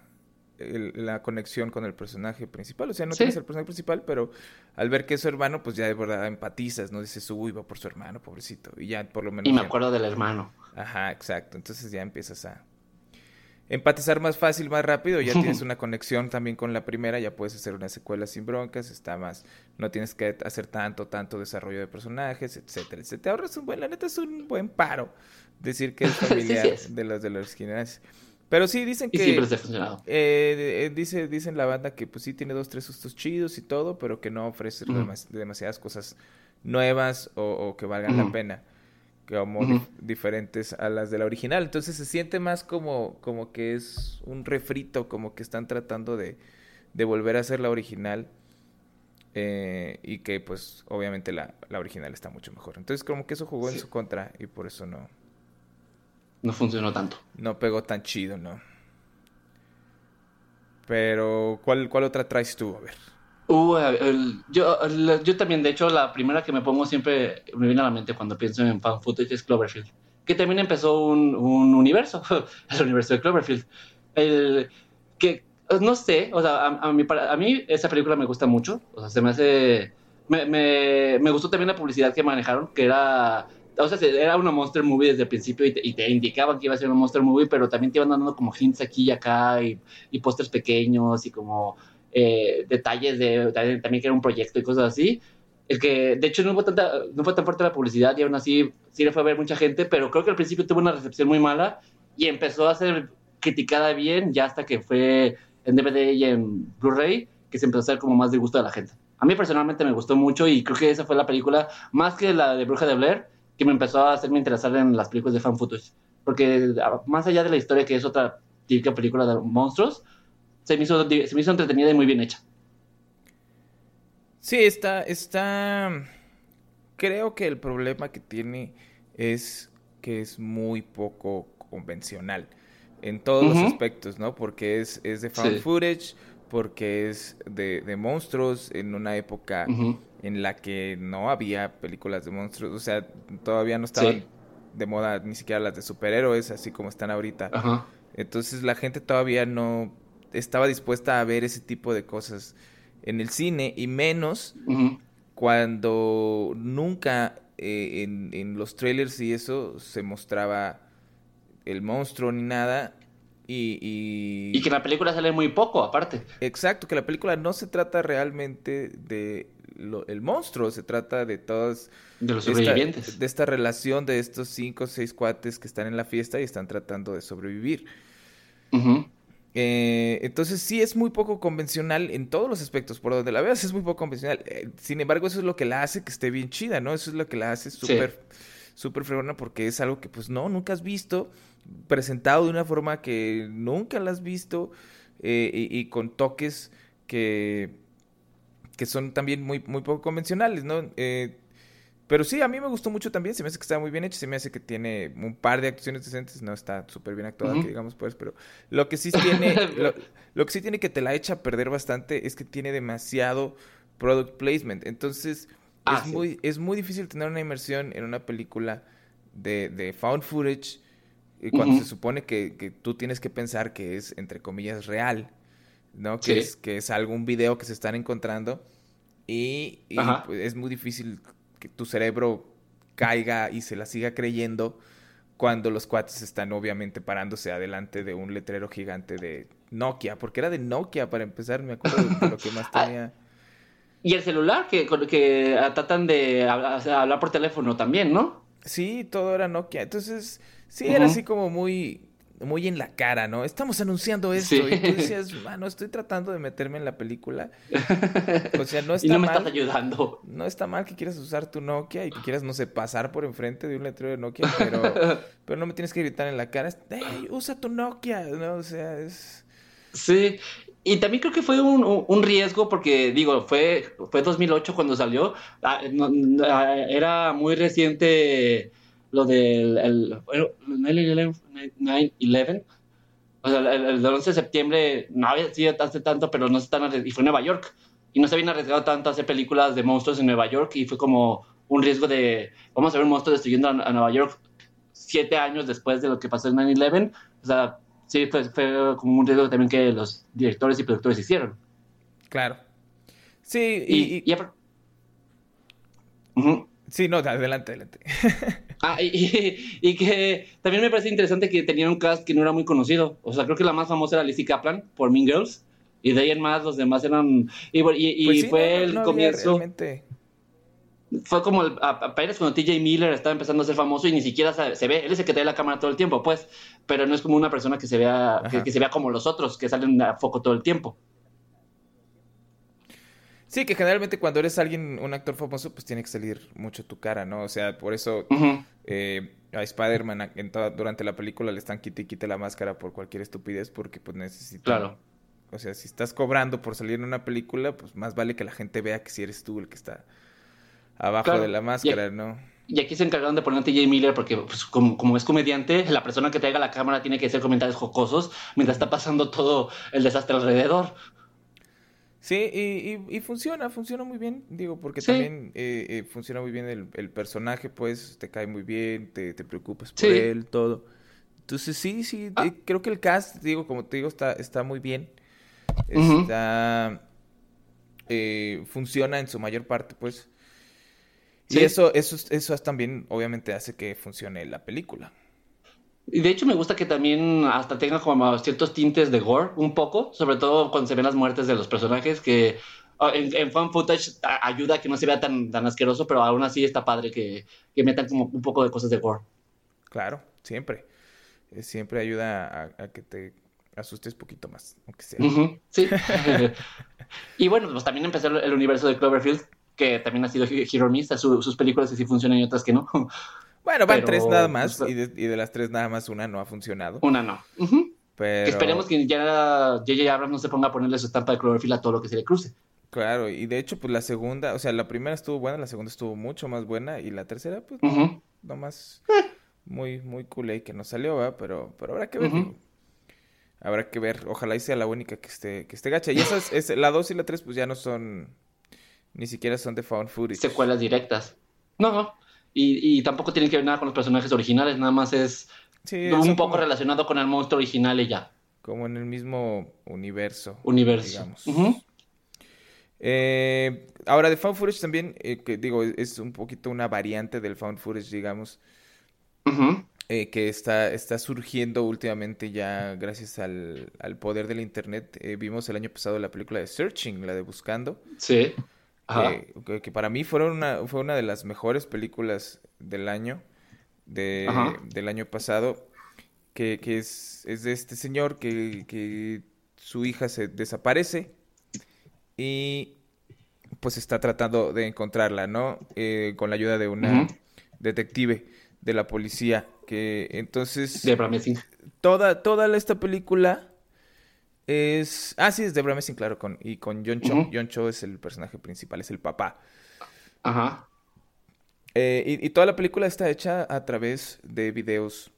el, la conexión con el personaje principal. O sea, no ¿Sí? tienes el personaje principal, pero al ver que es su hermano, pues ya de verdad empatizas, ¿no? Dices, uy, va por su hermano, pobrecito. Y ya por lo menos. Y me ya... acuerdo del hermano. Ajá, exacto. Entonces ya empiezas a empatizar más fácil, más rápido, ya tienes una conexión también con la primera, ya puedes hacer una secuela sin broncas, está más, no tienes que hacer tanto, tanto desarrollo de personajes, etcétera, etcétera. Te ahorras un buen, la neta es un buen paro decir que es familiar sí, sí. de los de los originales. Pero sí, dicen que... Y siempre se ha funcionado. Eh, eh, dice, dicen la banda que pues sí tiene dos, tres sustos chidos y todo, pero que no ofrece mm. demas demasiadas cosas nuevas o, o que valgan mm. la pena como dif diferentes a las de la original. Entonces se siente más como, como que es un refrito, como que están tratando de, de volver a hacer la original. Eh, y que pues obviamente la, la, original está mucho mejor. Entonces como que eso jugó sí. en su contra y por eso no... No funcionó tanto. No pegó tan chido, ¿no? Pero ¿cuál, cuál otra traes tú? A ver. Uh, el, yo, el, yo también, de hecho, la primera que me pongo siempre me viene a la mente cuando pienso en fan footage es Cloverfield, que también empezó un, un universo, el universo de Cloverfield. El, que no sé, o sea, a, mí, a mí esa película me gusta mucho, o sea, se me hace. Me, me, me gustó también la publicidad que manejaron, que era o sea, era una monster movie desde el principio y te, indicaban que iba a ser una monster movie, pero también te iban dando como hints aquí y acá y, y pósters pequeños y como eh, detalles de también que era un proyecto y cosas así. El que, de hecho, no fue, tanta, no fue tan fuerte la publicidad y aún así sí le fue a ver mucha gente, pero creo que al principio tuvo una recepción muy mala y empezó a ser criticada bien ya hasta que fue en DVD y en Blu-ray, que se empezó a hacer como más de gusto de la gente. A mí personalmente me gustó mucho y creo que esa fue la película, más que la de Bruja de Blair, que me empezó a hacerme interesar en las películas de fan footage. Porque más allá de la historia, que es otra típica película de monstruos, se me hizo, se me hizo entretenida y muy bien hecha. Sí, está, está... Creo que el problema que tiene es que es muy poco convencional en todos los aspectos, ¿no? Porque es, es de found footage, porque es de, de, monstruos en una época en la que no había películas de monstruos, o sea, todavía no estaban de moda ni siquiera las de superhéroes, así como están ahorita. Entonces la gente todavía no estaba dispuesta a ver ese tipo de cosas en el cine y menos cuando nunca eh, en, en, los trailers y eso se mostraba el monstruo ni nada. Y, y... y, que la película sale muy poco, aparte. Exacto, que la película no se trata realmente de lo, el monstruo, se trata de todos... De los sobrevivientes. Esta, de esta relación de estos cinco o seis cuates que están en la fiesta y están tratando de sobrevivir. Eh, entonces sí es muy poco convencional en todos los aspectos, por donde la veas es muy poco convencional. Eh, sin embargo, eso es lo que la hace que esté bien chida, ¿no? Eso es lo que la hace súper, súper fregona porque es algo que pues no, nunca has visto, presentado de una forma que nunca la has visto eh, y, con toques que, que son también muy, muy poco convencionales, ¿no? Pero sí, a mí me gustó mucho también. Se me hace que está muy bien hecho. Se me hace que tiene un par de actuaciones decentes. No está súper bien actuada, que digamos, pues. Pero lo que sí tiene. lo, que sí tiene que te la echa a perder bastante es que tiene demasiado product placement. Entonces, ah, es, muy, es muy difícil tener una inmersión en una película de, de found footage. Y cuando se supone que, que, tú tienes que pensar que es, entre comillas, real. ¿No? Que, es, que es algún video que se están encontrando. Y, pues, es muy difícil que tu cerebro caiga y se la siga creyendo cuando los cuates están obviamente parándose adelante de un letrero gigante de Nokia, porque era de Nokia para empezar, me acuerdo de lo que más ah, tenía. Y el celular, que, que tratan de hablar por teléfono también, ¿no? Sí, todo era Nokia. Entonces, sí, era así como muy muy en la cara, ¿no? Estamos anunciando esto. Y tú decías, mano, estoy tratando de meterme en la película. O sea, no está y no me estás ayudando. No está mal que quieras usar tu Nokia y que quieras, no sé, pasar por enfrente de un letrero de Nokia, pero, pero no me tienes que gritar en la cara, hey, usa tu Nokia, ¿no? O sea, es... Sí, y también creo que fue un, un, riesgo porque, digo, fue, fue 2008 cuando salió. Ah, ah, era muy reciente lo del el, 9-11, o sea, el, 11 de septiembre no había sido hace tanto, pero no se están y fue en Nueva York. Y no se habían arriesgado tanto a hacer películas de monstruos en Nueva York y fue como un riesgo de, vamos a ver un monstruo destruyendo a, Nueva York siete años después de lo que pasó en 9-11. O sea, sí, fue, fue, como un riesgo también que los directores y productores hicieron. Claro. Sí, y... y, Sí, no, adelante, adelante. ah, y, que también me parece interesante que tenían un cast que no era muy conocido. O sea, creo que la más famosa era Lizzie Kaplan por Mean Girls. Y de ahí en más los demás eran... Y, pues fue el comienzo... Fue como el, apenas cuando TJ Miller estaba empezando a ser famoso y ni siquiera se, ve. Él es el que trae la cámara todo el tiempo, pues. Pero no es como una persona que se vea, que, que, se vea como los otros, que salen a foco todo el tiempo. Sí, que generalmente cuando eres alguien, un actor famoso, pues tiene que salir mucho tu cara, ¿no? O sea, por eso eh, a Spider-Man durante la película le están quite y quite la máscara por cualquier estupidez porque pues necesita... Claro. O sea, si estás cobrando por salir en una película, pues más vale que la gente vea que si eres tú el que está abajo de la máscara, ¿no? Y aquí se encargaron de poner a TJ Miller porque, pues, como, como, es comediante, la persona que traiga la cámara tiene que hacer comentarios jocosos mientras está pasando todo el desastre alrededor. Sí, y, y, funciona, funciona muy bien, digo, porque también eh, eh, funciona muy bien el, personaje, pues, te cae muy bien, te, te preocupas por él, todo. Entonces, sí, sí, ah. eh, creo que el cast, digo, como te digo, está, está muy bien. Está... funciona en su mayor parte, pues. Y eso, eso, eso también, obviamente, hace que funcione la película. Y de hecho me gusta que también hasta tenga como ciertos tintes de gore, un poco, sobre todo cuando se ven las muertes de los personajes, que ah, en, fan footage ayuda a que no se vea tan, tan asqueroso, pero aún así está padre que, que metan como un poco de cosas de gore. Claro, siempre. Eh, siempre ayuda a, que te asustes poquito más, aunque sea. sí. y bueno, pues también empezó el universo de Cloverfield, que también ha sido hero miss, sus películas que sí funcionan y otras que no. Bueno, van tres nada más pues, y, de, las tres nada más una no ha funcionado. Una no. Pero... Esperemos que ya J.J. Abrams no se ponga a ponerle su estampa de clorofila a todo lo que se le cruce. Claro, y de hecho, pues la segunda, o sea, la primera estuvo buena, la segunda estuvo mucho más buena, y la tercera, pues, no, nomás muy, muy cool ahí que no salió, ¿verdad? Pero, pero habrá que ver, Habrá que ver, ojalá y sea la única que esté, que esté gacha. Y esas, es, la 2 y la 3, pues ya no son, ni siquiera son de found footage. Secuelas directas. No, no. Y, y tampoco tienen que ver nada con los personajes originales, nada más es un poco relacionado con el monstruo original y ya. Como en el mismo universo. Universo. Digamos. Eh, ahora, de Found Footage también, eh, que digo, es un poquito una variante del Found Footage, digamos, eh, que está, está surgiendo últimamente ya gracias al, poder del Internet. vimos el año pasado la película de Searching, la de Buscando. Sí. Que, para mí fueron una, fue una de las mejores películas del año, de, del año pasado, que, que es, es, de este señor que, que su hija se desaparece y pues está tratando de encontrarla, ¿no? Eh, con la ayuda de una detective de la policía que entonces Messing. Toda toda esta película es ah sí es Debra Messing claro con y con John Cho. John Cho es el personaje principal, es el papá. Ajá. Eh, y, y, toda la película está hecha a través de videos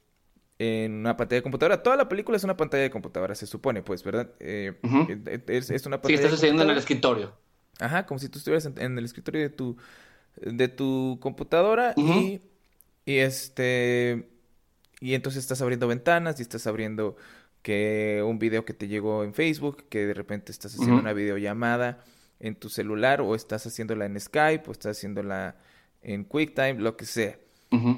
en una pantalla de computadora. Toda la película es una pantalla de computadora, se supone, pues, ¿verdad? Eh, es, una pantalla. Sí, está sucediendo en el escritorio. Ajá, como si tú estuvieras en, el escritorio de tu, de tu computadora y, y este. Y entonces estás abriendo ventanas y estás abriendo que un video que te llegó en Facebook, que de repente estás haciendo una videollamada en tu celular o estás haciéndola en Skype o estás haciéndola en QuickTime, lo que sea.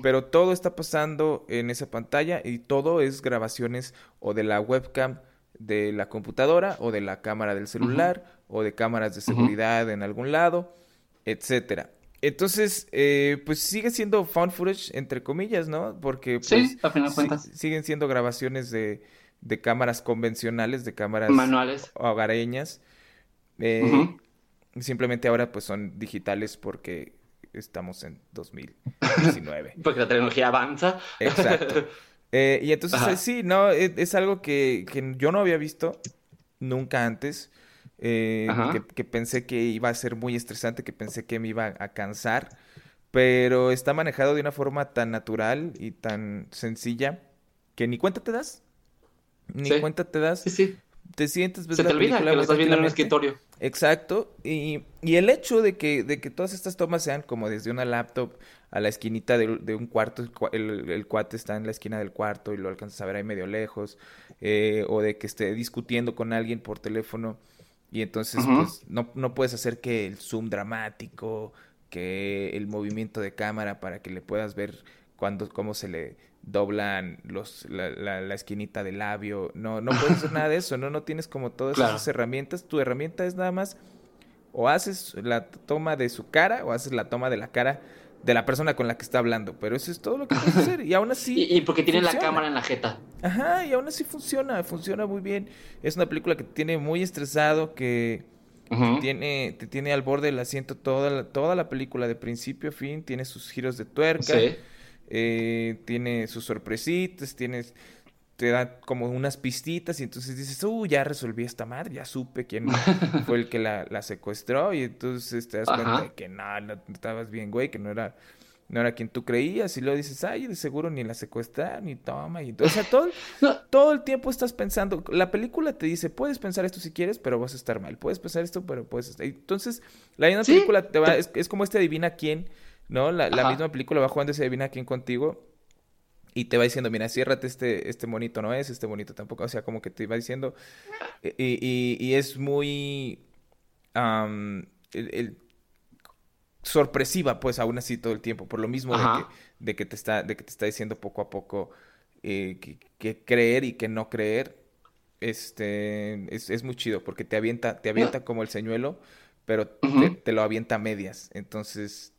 Pero todo está pasando en esa pantalla y todo es grabaciones o de la webcam de la computadora o de la cámara del celular o de cámaras de seguridad en algún lado, etcétera. Entonces, eh, pues sigue siendo found footage, entre comillas, ¿no? Porque pues, siguen siendo grabaciones de, de, cámaras convencionales, de cámaras manuales hogareñas. Eh, simplemente ahora pues son digitales porque estamos en 2019. Porque la tecnología avanza. Exacto. Eh, y entonces, eh, sí, no, e, es, algo que, yo no había visto nunca antes. Eh, que, pensé que iba a ser muy estresante, que pensé que me iba a cansar. Pero está manejado de una forma tan natural y tan sencilla que ni cuenta te das. Ni cuenta te das. Sí, sí te sientes, ves Se te olvida que lo estás viendo en un escritorio. Exacto. Y, y, el hecho de que, de que todas estas tomas sean como desde una laptop a la esquinita de, un cuarto, el, el, cuate está en la esquina del cuarto y lo alcanzas a ver ahí medio lejos, eh, o de que esté discutiendo con alguien por teléfono y entonces pues no, no puedes hacer que el zoom dramático, que el movimiento de cámara para que le puedas ver cuando, cómo se le doblan los, la, la, esquinita del labio. No, no puedes hacer nada de eso, ¿no? No tienes como todas esas herramientas. Tu herramienta es nada más o haces la toma de su cara o haces la toma de la cara de la persona con la que está hablando. Pero eso es todo lo que puedes hacer. Y aún así. y, porque tiene la cámara en la jeta. Ajá, y aún así funciona, funciona muy bien. Es una película que te tiene muy estresado, que tiene, te tiene al borde del asiento toda la, toda la película, de principio a fin, tiene sus giros de tuerca. Sí eh, tiene sus sorpresitas, tienes, te da como unas pistitas y entonces dices, uh, ya resolví esta madre, ya supe quién fue el que la, la secuestró y entonces te das cuenta de que no, no, estabas bien, güey, que no era no era quien tú creías y luego dices, ay, de seguro ni la secuestraron ni toma y todo, o sea, todo, todo el tiempo estás pensando, la película te dice, puedes pensar esto si quieres, pero vas a estar mal, puedes pensar esto, pero puedes estar, entonces la misma película te va, es, es, como este adivina quién ¿no? La, misma película va jugando ese adivina quién contigo y te va diciendo, mira, ciérrate este, este monito no es, este bonito tampoco, o sea, como que te va diciendo, y, y, es muy el, sorpresiva, pues, aún así todo el tiempo, por lo mismo de que, de que, te está, de que te está diciendo poco a poco eh, que, creer y que no creer, este, es, es muy chido, porque te avienta, te avienta como el señuelo, pero te, te, lo avienta a medias, entonces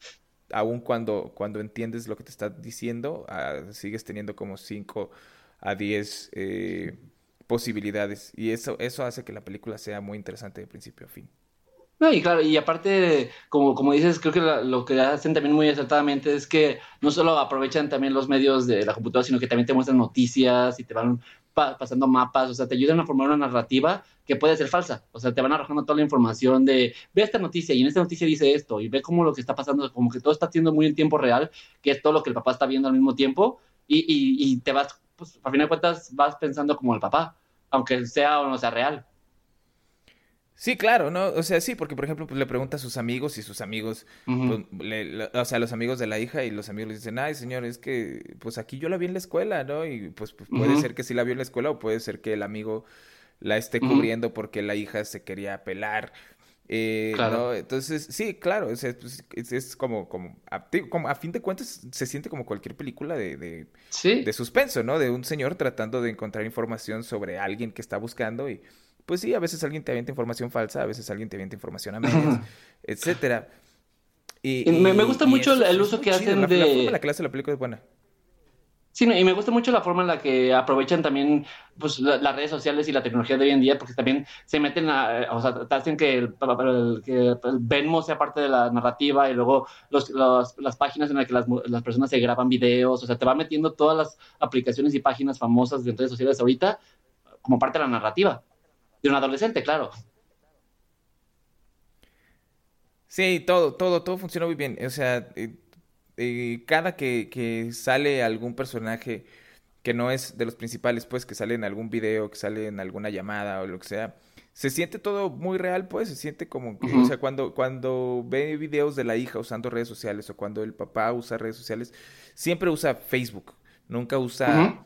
aun cuando, cuando entiendes lo que te está diciendo, ah, sigues teniendo como 5 a 10 eh, posibilidades. Y eso, eso hace que la película sea muy interesante de principio a fin. No, y claro, y aparte, como, como dices, creo que lo que hacen también muy acertadamente es que no solo aprovechan también los medios de la computadora, sino que también te muestran noticias y te van pasando mapas, o sea, te ayudan a formar una narrativa que puede ser falsa, o sea, te van arrojando toda la información de, ve esta noticia y en esta noticia dice esto y ve cómo lo que está pasando, como que todo está siendo muy en tiempo real, que es todo lo que el papá está viendo al mismo tiempo y, y, te vas, pues, a fin de cuentas, vas pensando como el papá, aunque sea o no sea real. Sí, claro, ¿no? O sea, sí, porque por ejemplo, pues le pregunta a sus amigos y sus amigos, pues, o sea, los amigos de la hija y los amigos le dicen, ay, señor, es que pues aquí yo la vi en la escuela, ¿no? Y pues, pues puede ser que sí la vio en la escuela o puede ser que el amigo la esté cubriendo porque la hija se quería pelar. Eh, claro. Entonces, sí, claro, es, pues, es, como, como a, como, a fin de cuentas, se siente como cualquier película de, de, de suspenso, ¿no? De un señor tratando de encontrar información sobre alguien que está buscando y pues sí, a veces alguien te avienta información falsa, a veces alguien te avienta información a medias, etcétera. Y, me, gusta mucho el, uso que hacen de... La forma en la que hace la película es buena. Sí, y me gusta mucho la forma en la que aprovechan también pues, las redes sociales y la tecnología de hoy en día, porque también se meten a, o sea, hacen que el, que el Venmo sea parte de la narrativa y luego los, las páginas en las que las, las, personas se graban videos, o sea, te va metiendo todas las aplicaciones y páginas famosas de redes sociales ahorita como parte de la narrativa de un adolescente, claro. Sí, todo, todo, todo funciona muy bien. O sea, eh, eh, cada que, que, sale algún personaje que no es de los principales, pues, que sale en algún video, que sale en alguna llamada o lo que sea, se siente todo muy real, pues, se siente como que, o sea, cuando, cuando ve videos de la hija usando redes sociales o cuando el papá usa redes sociales, siempre usa Facebook, nunca usa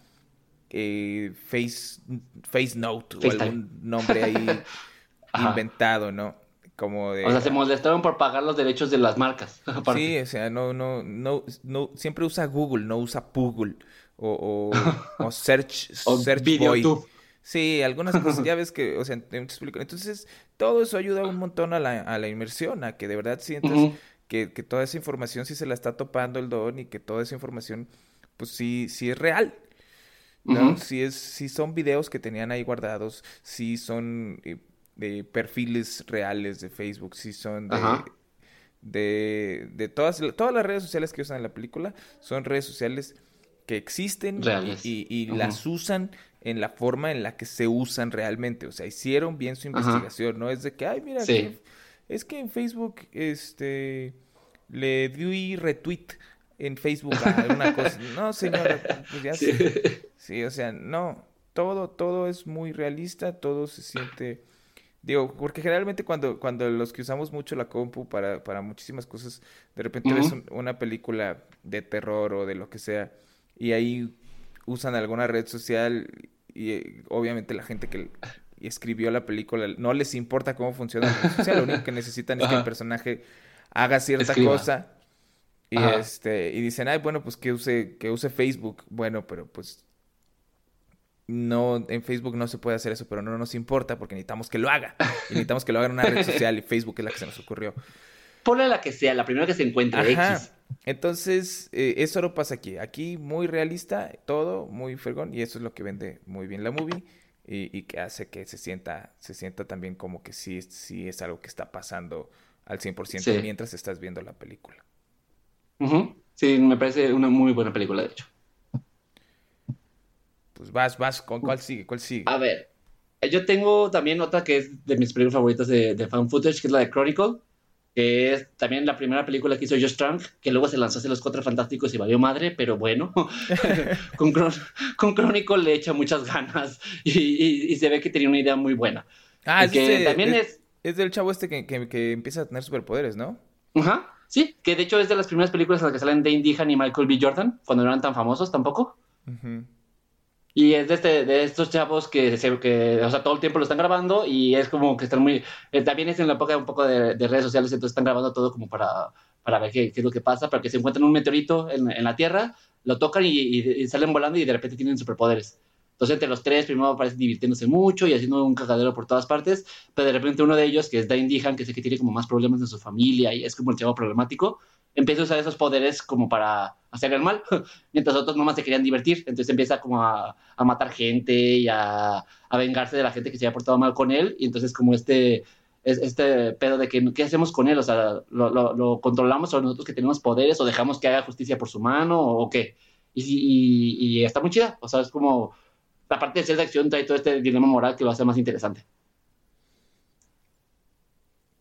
eh, Face, Face Note o algún nombre ahí inventado, ¿no? Como de... O sea, se molestaron por pagar los derechos de las marcas. sí, o sea, no, no, no, no, siempre usa Google, no usa Google o, o, Search, Search Boy. Sí, algunas cosas, ya ves que, o sea, Entonces, todo eso ayuda un montón a la, a la inmersión, a que de verdad sientas que, que, toda esa información sí se la está topando el don y que toda esa información, pues sí, sí es real. ¿No? si, es, si son videos que tenían ahí guardados, si son eh, perfiles reales de Facebook, si son de, de, todas, todas las redes sociales que usan en la película, son redes sociales que existen y, las usan en la forma en la que se usan realmente. O sea, hicieron bien su investigación, no es de que, ay, mira, es que en Facebook este le di retweet en Facebook alguna cosa. No, señora, pues ya sí. Sí, o sea, no, todo, todo es muy realista, todo se siente... Digo, porque generalmente cuando, cuando los que usamos mucho la compu para, para muchísimas cosas, de repente ves una película de terror o de lo que sea, y ahí usan alguna red social y eh, obviamente la gente que escribió la película no les importa cómo funciona la red social, lo único que necesitan es que el personaje haga cierta cosa y este y dicen, "Ay, bueno, pues que use que use Facebook." Bueno, pero pues no, en Facebook no se puede hacer eso, pero no nos importa porque necesitamos que lo haga. Y necesitamos que lo haga en una red social y Facebook es la que se nos ocurrió. Ponle la que sea, la primera que se encuentre, X. Entonces, eh, eso no pasa aquí. Aquí muy realista, todo muy fregón, y eso es lo que vende muy bien la movie y, que hace que se sienta, se sienta también como que sí, sí es algo que está pasando al 100% mientras estás viendo la película. Sí, me parece una muy buena película, de hecho. Pues vas, vas, ¿con cuál sigue? ¿Cuál sigue? A ver, yo tengo también otra que es de mis películas favoritas de, de fan footage, que es la de Chronicle, que es también la primera película que hizo Josh Trank, que luego se lanzó hacia los Cuatro Fantásticos y valió madre, pero bueno, con, con, Chronicle le echa muchas ganas y, se ve que tenía una idea muy buena. Ah, es que también es, es... del chavo este que, que, empieza a tener superpoderes, ¿no? Ajá, sí, que de hecho es de las primeras películas en las que salen Dane Dehan y Michael B. Jordan, cuando no eran tan famosos tampoco. Y es de, este, de estos chavos que, que, o sea, todo el tiempo lo están grabando y es como que están muy... Eh, también es en la época un poco de, redes sociales, entonces están grabando todo como para, para ver qué, qué, es lo que pasa, para que se encuentren un meteorito en, en la Tierra, lo tocan y, salen volando y de repente tienen superpoderes. Entonces, entre los tres, primero parecen divirtiéndose mucho y haciendo un cagadero por todas partes, pero de repente uno de ellos, que es Dane Dehan, que sé que tiene como más problemas en su familia y es como el chavo problemático, empieza a usar esos poderes como para hacer el mal, mientras otros nomás se querían divertir. Entonces empieza como a, matar gente y a, vengarse de la gente que se había portado mal con él. Y entonces como este, este pedo de que, ¿qué hacemos con él? O sea, ¿lo, controlamos o nosotros que tenemos poderes o dejamos que haga justicia por su mano o, qué? Y, y, está muy chida. O sea, es como la parte de ser de acción trae todo este dilema moral que lo hace más interesante.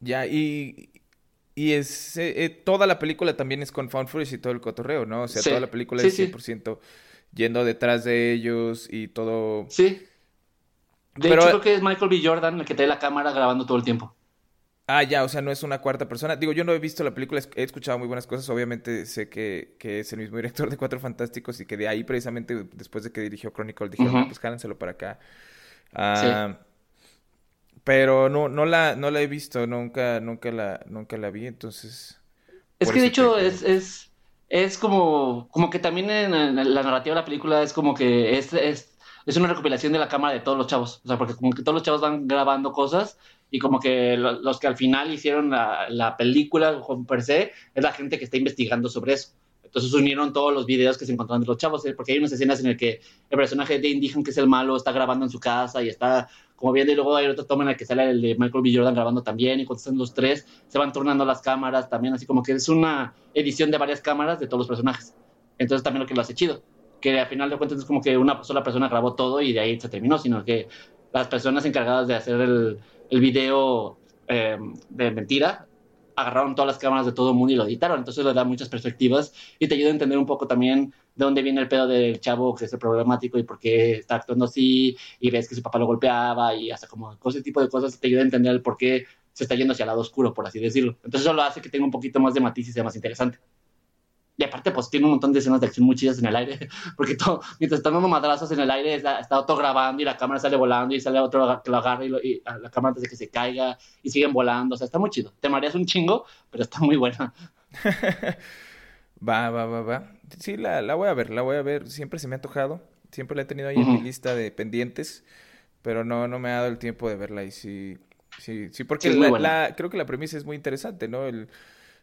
Ya, y, y es eh, eh, toda la película también es con found footage y todo el cotorreo, ¿no? O sea, toda la película es 100% yendo detrás de ellos y todo. Sí. De hecho, creo que es Michael B. Jordan el que trae la cámara grabando todo el tiempo. Ah, ya, o sea, no es una cuarta persona. Digo, yo no he visto la película, he escuchado muy buenas cosas. Obviamente sé que, que es el mismo director de Cuatro Fantásticos y que de ahí, precisamente, después de que dirigió Chronicle, dijeron, pues jálenselo para acá. Ah, pero no, no la, no la he visto, nunca, nunca la, nunca la vi, entonces. Es que de hecho es, es, es como, como que también en, la narrativa de la película es como que es, es, es, una recopilación de la cámara de todos los chavos. O sea, porque como que todos los chavos van grabando cosas y como que los que al final hicieron la, la película per se es la gente que está investigando sobre eso. Entonces unieron todos los videos que se encontraron de los chavos, ¿eh? porque hay unas escenas en las que el personaje de Indigen, que es el malo, está grabando en su casa y está como viendo, y luego hay otra toma en la que sale el de Michael B. Jordan grabando también, y cuando están los tres, se van turnando las cámaras también, así como que es una edición de varias cámaras de todos los personajes. Entonces también lo que lo hace chido, que al final de cuentas es como que una sola persona grabó todo y de ahí se terminó, sino que las personas encargadas de hacer el, el video eh, de mentira agarraron todas las cámaras de todo el mundo y lo editaron. Entonces le da muchas perspectivas y te ayuda a entender un poco también de dónde viene el pedo del chavo que es el problemático y por qué está actuando así y ves que su papá lo golpeaba y hasta como ese tipo de cosas te ayuda a entender el por qué se está yendo hacia el lado oscuro, por así decirlo. Entonces eso lo hace que tenga un poquito más de matiz y sea más interesante. Y aparte, pues tiene un montón de escenas de acción muy chidas en el aire, porque todo, mientras están dando madrazos en el aire, está, otro grabando y la cámara sale volando y sale otro que lo agarra y, la cámara antes de que se caiga y siguen volando. O sea, está muy chido. Te mareas un chingo, pero está muy buena. va, va, va, va. Sí, la, la, voy a ver, la voy a ver. Siempre se me ha tocado. Siempre la he tenido ahí en mi lista de pendientes, pero no, no me ha dado el tiempo de verla. Y sí, sí, sí, porque la, creo que la premisa es muy interesante, ¿no? El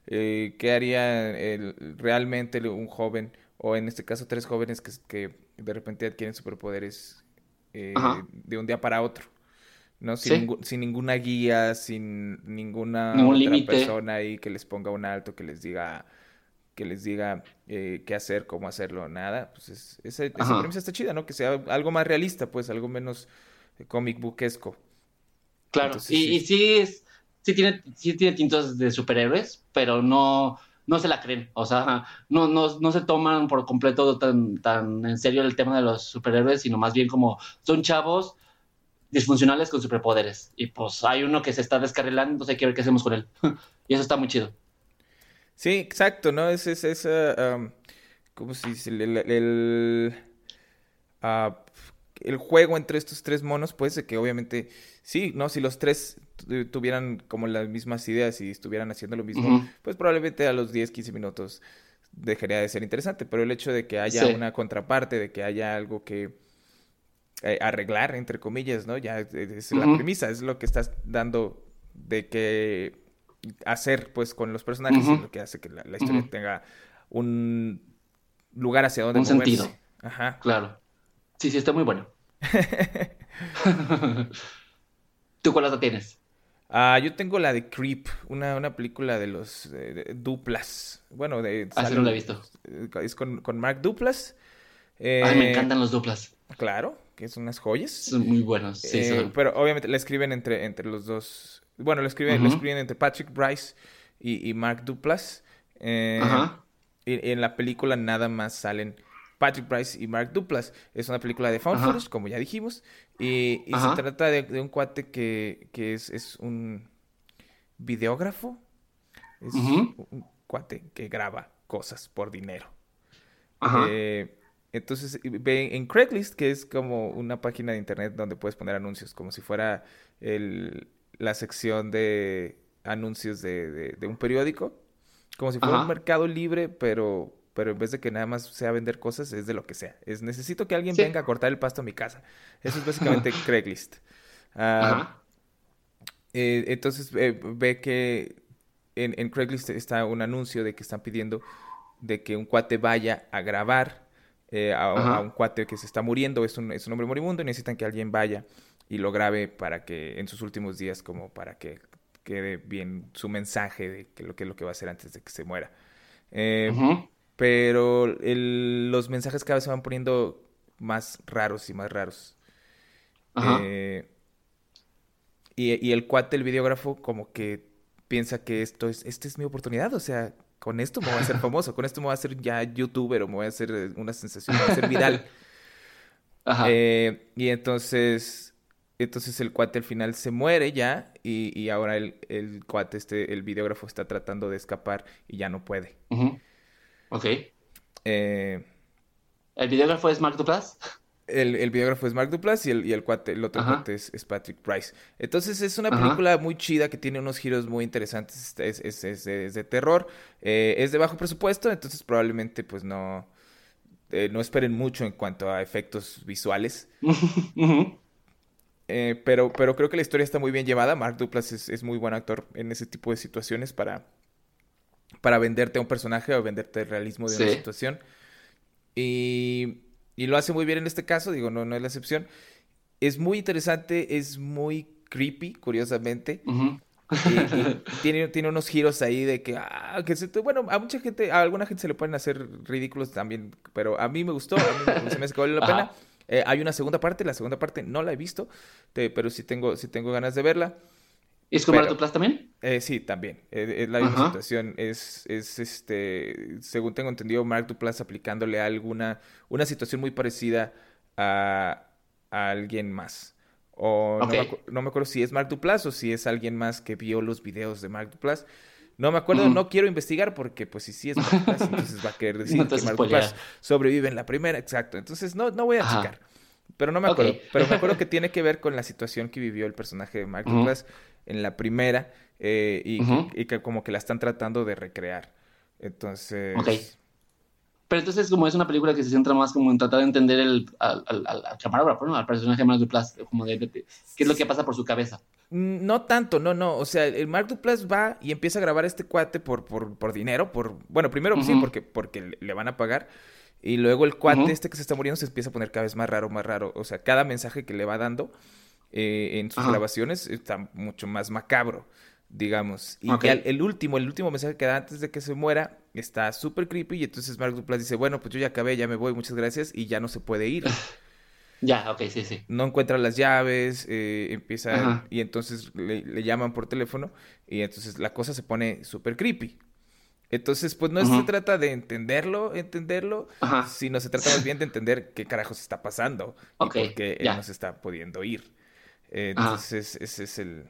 eh, qué haría el, realmente un joven, o en este caso tres jóvenes que, que de repente adquieren superpoderes eh, de un día para otro. ¿no? Sin, sin ninguna guía, sin ninguna otra persona ahí que les ponga un alto, que les diga que les diga eh, qué hacer, cómo hacerlo, nada. Pues es, esa, premisa está chida, ¿no? Que sea algo más realista, pues, algo menos comic bookesco. Claro, y, y, sí es, sí tiene, sí tiene tintos de superhéroes, pero no, no se la creen. O sea, no, no, no se toman por completo tan, tan en serio el tema de los superhéroes, sino más bien como son chavos disfuncionales con superpoderes. Y pues hay uno que se está descarrilando, entonces hay que ver qué hacemos con él. y eso está muy chido. Sí, exacto, ¿no? Es, es, es uh, ¿cómo se dice? El, ah, el, juego entre estos tres monos, pues, que obviamente, sí, ¿no? Si los tres tuvieran como las mismas ideas y estuvieran haciendo lo mismo, pues probablemente a los 10, 15 minutos dejaría de ser interesante. Pero el hecho de que haya una contraparte, de que haya algo que eh, arreglar, entre comillas, ¿no? Ya es la premisa, es lo que estás dando de que hacer, pues, con los personajes, lo que hace que la, historia tenga un lugar hacia donde Un sentido. Ajá. Claro. Sí, sí, está muy bueno. ¿Tú cuál otra tienes? Ah, yo tengo la de Creep, una, una película de los Duplas. Bueno, de... Ah, sí, no la he visto. Es con, con Mark Duplas. Eh, Ay, me encantan los Duplas. Claro, que son unas joyas. Son muy buenos, sí. Eh, pero obviamente la escriben entre, entre los dos. Bueno, la escriben, la escriben entre Patrick Bryce y, y Mark Duplas. Eh, Ajá. Y, en la película nada más salen Patrick Bryce y Mark Duplas. Es una película de found como ya dijimos. Y, se trata de, un cuate que, que es, es, un videógrafo. Es un cuate que graba cosas por dinero. Eh, entonces, ve en Craigslist, que es como una página de internet donde puedes poner anuncios, como si fuera el, la sección de anuncios de, de, un periódico. Como si fuera un mercado libre, pero pero en vez de que nada más sea vender cosas, es de lo que sea. Es necesito que alguien venga a cortar el pasto a mi casa. Eso es básicamente Craigslist. Ah, eh, entonces eh, ve que en, Craigslist está un anuncio de que están pidiendo de que un cuate vaya a grabar eh, a, un cuate que se está muriendo, es un, es un hombre moribundo y necesitan que alguien vaya y lo grabe para que en sus últimos días como para que quede bien su mensaje de que lo que, lo que va a hacer antes de que se muera. Eh, pero los mensajes cada vez se van poniendo más raros y más raros. Eh, y, y, el cuate, el videógrafo, como que piensa que esto es, esta es mi oportunidad, o sea, con esto me voy a hacer famoso, con esto me voy a hacer ya youtuber o me voy a hacer eh, una sensación, me voy a hacer viral. Ajá. Eh, y entonces, entonces el cuate al final se muere ya y, y ahora el, el, cuate, este, el videógrafo está tratando de escapar y ya no puede. Ok. Eh, ¿El videógrafo es Mark Duplass? El, el, videógrafo es Mark Duplass y el, y el cuate, el otro cuate es, es, Patrick Price. Entonces es una película muy chida que tiene unos giros muy interesantes, es, es, es, de terror, eh, es de bajo presupuesto, entonces probablemente pues no, eh, no esperen mucho en cuanto a efectos visuales. eh, pero, pero creo que la historia está muy bien llevada, Mark Duplass es, es muy buen actor en ese tipo de situaciones para, para venderte a un personaje o venderte el realismo de sí. una situación. Y y lo hace muy bien en este caso, digo, no, no es la excepción. Es muy interesante, es muy creepy, curiosamente. Uh -huh. y, y tiene, tiene unos giros ahí de que, ah, que se, bueno, a mucha gente, a alguna gente se le pueden hacer ridículos también, pero a mí me gustó, a mí se me hace que vale la pena. Eh, hay una segunda parte, la segunda parte no la he visto, te, pero sí tengo, sí tengo ganas de verla. ¿Y es como Mark Plus también? Eh, sí, también. Eh, es la misma Ajá. situación. Es, es, este, según tengo entendido, Mark Duplass aplicándole a alguna, una situación muy parecida a, a alguien más. O okay. no, me, no, me, acuerdo si es Mark Duplass o si es alguien más que vio los videos de Mark Duplass. No me acuerdo, no quiero investigar porque pues si sí es Mark Duplass, entonces va a querer decir no que Mark Duplass sobrevive en la primera, exacto. Entonces no, no voy a Ajá. checar. Pero no me acuerdo. Okay. Pero me acuerdo que tiene que ver con la situación que vivió el personaje de Mark -huh. En la primera eh, y, uh -huh. y, que como que la están tratando de recrear. Entonces... Ok. Pero entonces como es una película que se centra más como en tratar de entender el, al, al, al camarógrafo, ¿no? Al personaje de Mark Duplass, como de, de, de, qué es lo que pasa por su cabeza. Mm, No tanto, no, no. O sea, el Mark Duplass va y empieza a grabar a este cuate por, por, por dinero, por... Bueno, primero uh -huh. sí, porque, porque le van a pagar. Y luego el cuate uh -huh. este que se está muriendo se empieza a poner cada vez más raro, más raro. O sea, cada mensaje que le va dando eh, en sus Ajá. grabaciones está mucho más macabro, digamos. Y okay. el, el, último, el último mensaje que da antes de que se muera está súper creepy y entonces Mark Duplass dice, bueno, pues yo ya acabé, ya me voy, muchas gracias y ya no se puede ir. Ya, ok, sí, sí. No encuentra las llaves, eh, empieza Ajá. y entonces le, le, llaman por teléfono y entonces la cosa se pone súper creepy. Entonces, pues no -huh. se trata de entenderlo, entenderlo, Ajá. sino se trata más bien de entender qué carajos está pasando okay, y por qué ya. él no se está pudiendo ir. Eh, entonces, ese es el...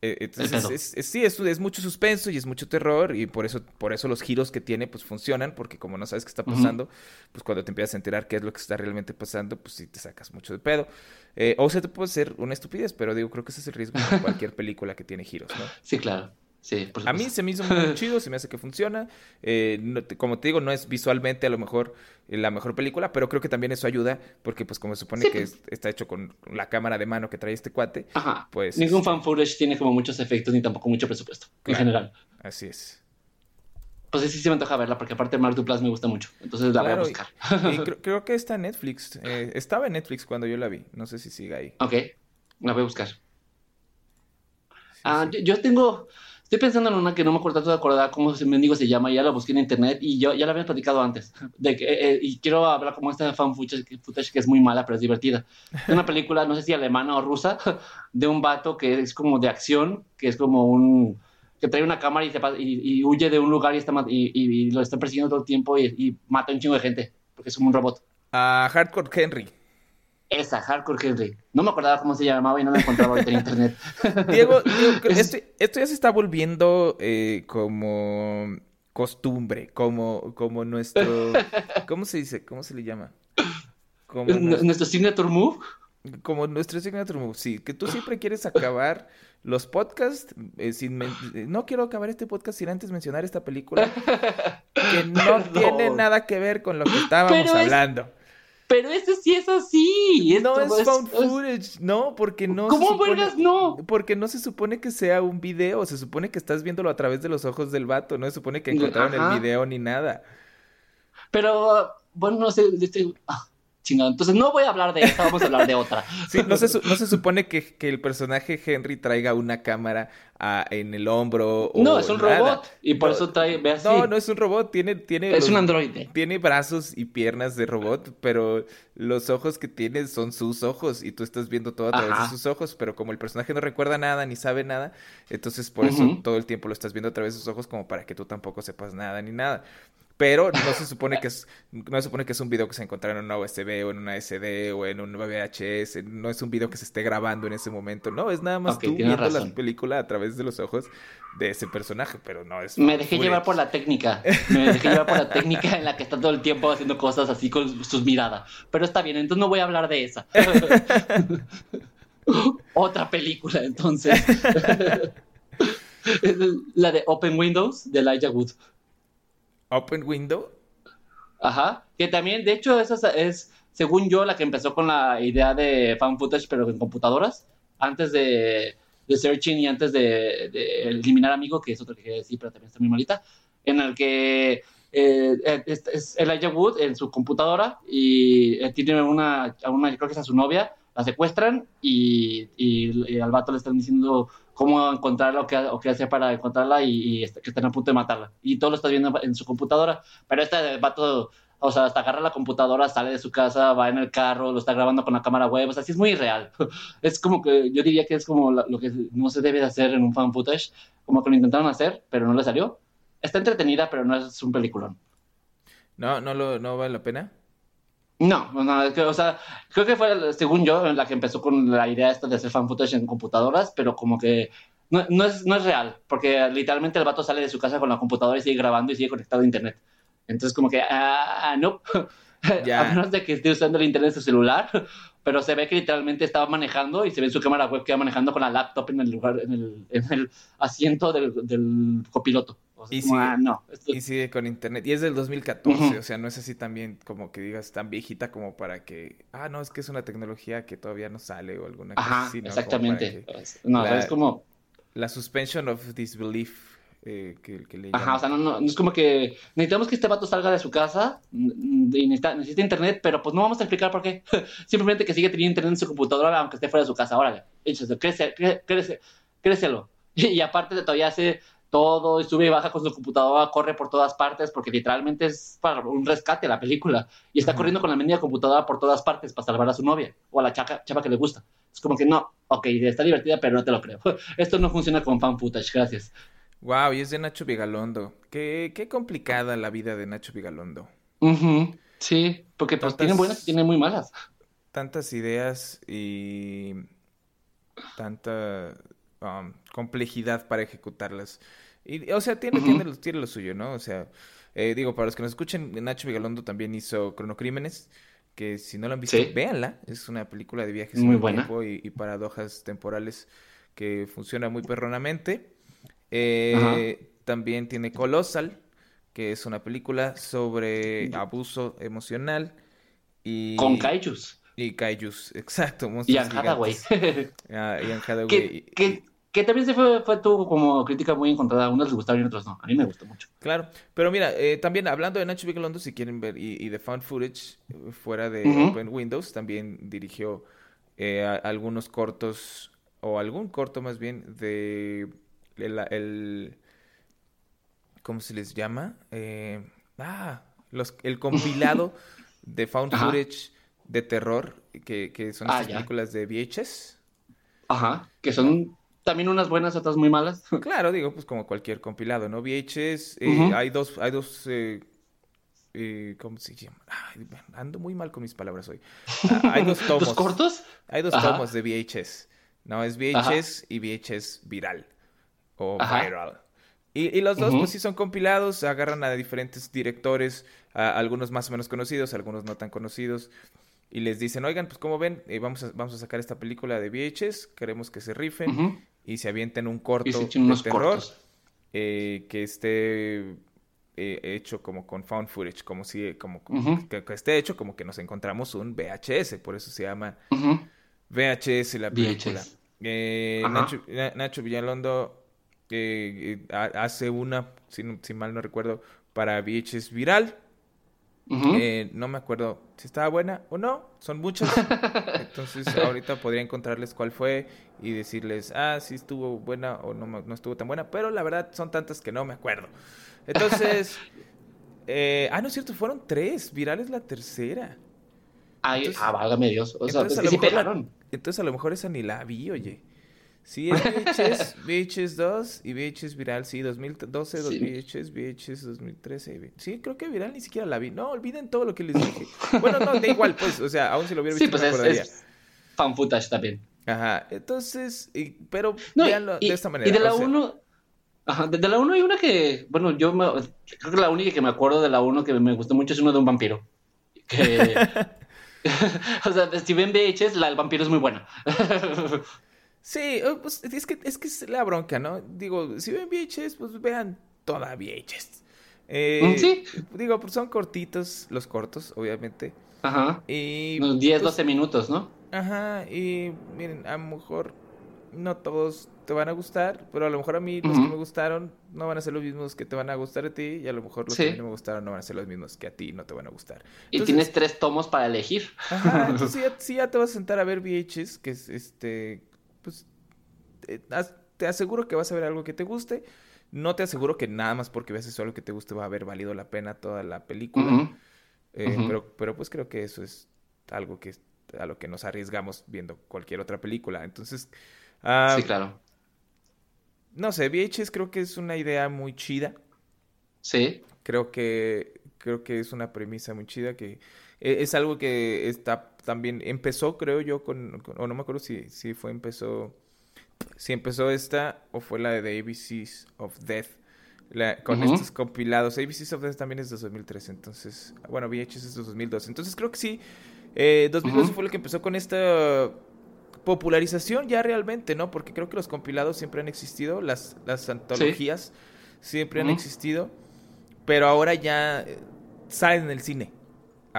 Eh, entonces, es, es, sí, es, es, mucho suspenso y es mucho terror y por eso, por eso los giros que tiene pues funcionan, porque como no sabes qué está pasando, uh -huh. pues cuando te empiezas a enterar qué es lo que está realmente pasando, pues sí te sacas mucho de pedo. Eh, o se te puede ser una estupidez, pero digo, creo que ese es el riesgo de cualquier película que tiene giros, ¿no? Sí, claro. Sí, a mí se me hizo muy chido, se me hace que funciona. Eh, no, como te digo, no es visualmente a lo mejor la mejor película, pero creo que también eso ayuda, porque pues como se supone sí. que es, está hecho con la cámara de mano que trae este cuate, Ajá. pues... Ningún fan footage tiene como muchos efectos ni tampoco mucho presupuesto, claro. en general. Así es. Pues sí, sí se me antoja verla, porque aparte Mark Duplass me gusta mucho, entonces la claro, voy a buscar. Y, y creo, creo, que está en Netflix, eh, estaba en Netflix cuando yo la vi, no sé si sigue ahí. Ok, la voy a buscar. Sí, ah, sí. Yo tengo... Estoy pensando en una que no me acuerdo tanto de acordar cómo ese mendigo se llama, ya la busqué en internet y yo ya la había platicado antes. De que, eh, eh, y quiero hablar como esta fan footage, footage, que es muy mala, pero es divertida. Es una película, no sé si alemana o rusa, de un vato que es como de acción, que es como un. que trae una cámara y, se, y, y huye de un lugar y, está, y, y, lo están persiguiendo todo el tiempo y, mata a un chingo de gente, porque es como un robot. A uh, Hardcore Henry. Esa, Hardcore Henry. No me acordaba cómo se llamaba y no la encontraba ahorita en internet. Diego, Diego esto, esto, ya se está volviendo eh, como costumbre, como, como nuestro... ¿Cómo se dice? ¿Cómo se le llama? Como nuestro, ¿Nuestro signature move? Como nuestro signature move, sí. Que tú siempre quieres acabar los podcasts eh, sin... No quiero acabar este podcast sin antes mencionar esta película que no tiene nada que ver con lo que estábamos Pero hablando. Es... Pero eso sí es así. Esto no es found footage, no, porque no. ¿Cómo vergas no? Porque no se supone que sea un video, se supone que estás viéndolo a través de los ojos del vato, no se supone que encontraron Ajá. el video ni nada. Pero, bueno, no sé, este, ah, chingado. Entonces no voy a hablar de esta, vamos a hablar de otra. Sí, no se, no se supone que, que, el personaje Henry traiga una cámara ah, en el hombro. O no, es un robot. Y por eso trae. Ve así. No, no es un robot. Tiene. tiene es un androide. Tiene brazos y piernas de robot, pero los ojos que tiene son sus ojos. Y tú estás viendo todo a través de sus ojos. Pero como el personaje no recuerda nada ni sabe nada, entonces por eso todo el tiempo lo estás viendo a través de sus ojos, como para que tú tampoco sepas nada ni nada pero no se supone que es no se supone que es un video que se encontrará en una USB o en una SD o en un VHS, no es un video que se esté grabando en ese momento, no, es nada más tú viendo la película a través de los ojos de ese personaje, pero no es Me dejé llevar por la técnica, me dejé llevar por la técnica en la que está todo el tiempo haciendo cosas así con sus miradas, pero está bien, entonces no voy a hablar de esa. Otra película, entonces. la de Open Windows de Elijah Wood. Open Window. Ajá, que también, de hecho, esa es, según yo, la que empezó con la idea de fan footage, pero en computadoras, antes de, de Searching y antes de, Eliminar Amigo, que es otra que quería decir, pero también está muy malita, en el que eh, es, Elijah Wood en su computadora y eh, tiene una, una, creo que es a su novia, la secuestran y, y, al vato le están diciendo cómo encontrarla o qué, o qué hacer para encontrarla y, y, que están a punto de matarla. Y todo lo está viendo en su computadora. Pero este vato, o sea, hasta agarra la computadora, sale de su casa, va en el carro, lo está grabando con la cámara web. O sea, sí es muy real. es como que yo diría que es como lo que no se debe de hacer en un fan footage. Como que lo intentaron hacer, pero no le salió. Está entretenida, pero no es un peliculón. No, no, lo, no vale la pena. No, no, o sea, creo que fue, según yo, la que empezó con la idea esta de hacer fan footage en computadoras, pero como que no, no, es, no es real, porque literalmente el vato sale de su casa con la computadora y sigue grabando y sigue conectado a internet. Entonces, como que, ah, no, a menos de que esté usando el internet de su celular, pero se ve que literalmente estaba manejando y se ve en su cámara web que va manejando con la laptop en el lugar, en el, en el asiento del, del copiloto. Y, sigue, ah, no, y sigue con internet. Y es del 2014, o sea, no es así también como que digas tan viejita como para que, ah, no, es que es una tecnología que todavía no sale o alguna cosa así. ¿no? Exactamente. no, es como... La suspension of disbelief eh, que, le Ajá, o sea, no, no, es como que necesitamos que este vato salga de su casa y necesita, necesita internet, pero pues no vamos a explicar por qué. Simplemente que sigue teniendo internet en su computadora aunque esté fuera de su casa. Órale, échase, crece, crece, crécelo. Y, aparte de todavía hace todo, y sube y baja con su computadora, corre por todas partes, porque literalmente es para un rescate la película. Y está corriendo con la menina computadora por todas partes para salvar a su novia o a la chapa que le gusta. Es como que no, ok, está divertida, pero no te lo creo. Esto no funciona con fan footage, gracias. Wow, y es de Nacho Vigalondo. Qué, qué complicada la vida de Nacho Vigalondo. Sí, porque pues tiene buenas y tiene muy malas. Tantas ideas y tanta um, complejidad para ejecutarlas. Y, o sea, tiene, tiene, lo, suyo, ¿no? O sea, eh, digo, para los que nos escuchen, Nacho Vigalondo también hizo Cronocrímenes, que si no lo han visto, véanla. Es una película de viajes muy en buena. tiempo y, y paradojas temporales que funciona muy perronamente. Eh, también tiene Colossal, que es una película sobre abuso emocional. Y... Con kaijus. Y kaijus, exacto. Y Hathaway. ah, Ian Hathaway. Que, que, también se fue, fue tuvo como crítica muy encontrada. A unos les gustaron y otros no. A mí me gustó mucho. Claro. Pero mira, eh, también hablando de Nacho Vigalondo, si quieren ver, y, de found footage fuera de Open Windows, también dirigió eh, algunos cortos, o algún corto más bien, de el, ¿cómo se les llama? Eh, ah, los, el compilado de found footage de terror, que, que son ah, películas de VHS. Ajá, que son también unas buenas, otras muy malas. Claro, digo, pues como cualquier compilado, ¿no? VHS, eh, hay dos, hay dos, eh, eh, ¿cómo se llama? ando muy mal con mis palabras hoy. Ah, hay dos tomos. ¿Dos cortos? Hay dos tomos de VHS. No, es VHS y VHS viral o viral. Y, los dos, pues sí son compilados, agarran a diferentes directores, a algunos más o menos conocidos, algunos no tan conocidos, y les dicen, oigan, pues como ven, eh, vamos, a, vamos a sacar esta película de VHS, queremos que se rifen, y se avienten un corto de terror eh, que esté eh, hecho como con found footage, como si, como, que, esté hecho como que nos encontramos un VHS, por eso se llama VHS la película. Nacho, Nacho Villalondo hace una, si, mal no recuerdo, para VHS Viral. Eh, no me acuerdo si estaba buena o no, son muchas. Entonces ahorita podría encontrarles cuál fue y decirles, ah, sí estuvo buena o no, no estuvo tan buena, pero la verdad son tantas que no me acuerdo. Entonces, eh, ah, no es cierto, fueron tres, Viral es la tercera. Ay, entonces, ah, válgame Dios. O sea, entonces, a sí pegaron. entonces a lo mejor esa ni la vi, oye. Sí, es VHS, VHS 2 y VHS Viral, sí, 2012, sí. VHS, VHS 2013. Sí, creo que Viral ni siquiera la vi. No, olviden todo lo que les dije. Bueno, no, da igual, pues, o sea, aún si lo hubiera visto sí, pues me acordaría. Es, es fan footage también. Ajá, entonces, y, pero no, véanlo y, de esta manera. Y de la 1, ajá, de la 1 hay una que, bueno, yo me, creo que la única que me acuerdo de la 1 que me gustó mucho es uno de un vampiro. Que... o sea, si ven VHS, la del vampiro es muy buena. Sí, pues es que, es que es la bronca, ¿no? Digo, si ven VHS, pues vean toda VHS. Eh, sí. Digo, pues son cortitos, los cortos, obviamente. Ajá. Y, Unos 10, pues, 12 minutos, ¿no? Ajá, y miren, a lo mejor no todos te van a gustar, pero a lo mejor a mí los que me gustaron no van a ser los mismos que te van a gustar a ti, y a lo mejor los que a mí no me gustaron no van a ser los mismos que a ti no te van a gustar. Entonces, y tienes tres tomos para elegir. Ajá, entonces sí, ya, sí ya te vas a sentar a ver VHS, que es este pues te aseguro que vas a ver algo que te guste. No te aseguro que nada más porque veas eso algo que te guste va a haber valido la pena toda la película. Eh, pero, pero pues creo que eso es algo que a lo que nos arriesgamos viendo cualquier otra película. Entonces, uh, sí, claro. No sé, VHS creo que es una idea muy chida. Sí. Creo que creo que es una premisa muy chida que es algo que está también empezó, creo yo, con, o no me acuerdo si, si fue empezó, si empezó esta o fue la de The ABCs of Death, con estos compilados. ABCs of Death también es de 2003, entonces, bueno, VHS es de 2002. Entonces creo que sí, eh, 2012 fue lo que empezó con esta popularización ya realmente, ¿no? Porque creo que los compilados siempre han existido, las, las antologías siempre han existido, pero ahora ya eh, salen en el cine.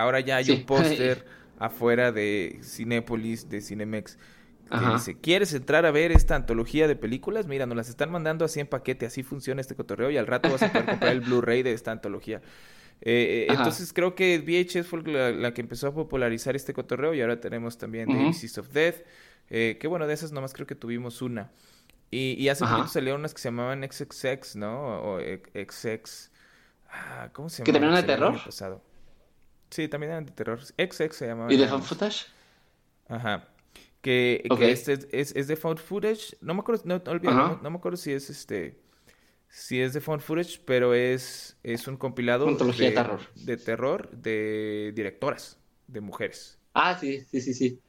Ahora ya hay un póster afuera de Cinépolis, de Cinemex, que dice, ¿quieres entrar a ver esta antología de películas? Mira, nos las están mandando así en paquete, así funciona este cotorreo y al rato vas a poder comprar el Blu-ray de esta antología. Eh, eh entonces creo que VHS fue la, que empezó a popularizar este cotorreo y ahora tenemos también The uh of Death, eh, que bueno, de esas nomás creo que tuvimos una. Y, y hace poquito salieron unas que se llamaban XXX, ¿no? O XX... Ah, ¿Cómo se llama? ¿Que también de terror? Pasado. Sí, también eran de terror. XX se llamaba. ¿Y de found footage? Ajá. Que, que este es, es, de found footage. No me acuerdo, no, no, no, me acuerdo si es este. Si es de found footage, pero es, es un compilado de, de, terror. de terror de directoras, de mujeres. Ah, sí, sí, sí, sí.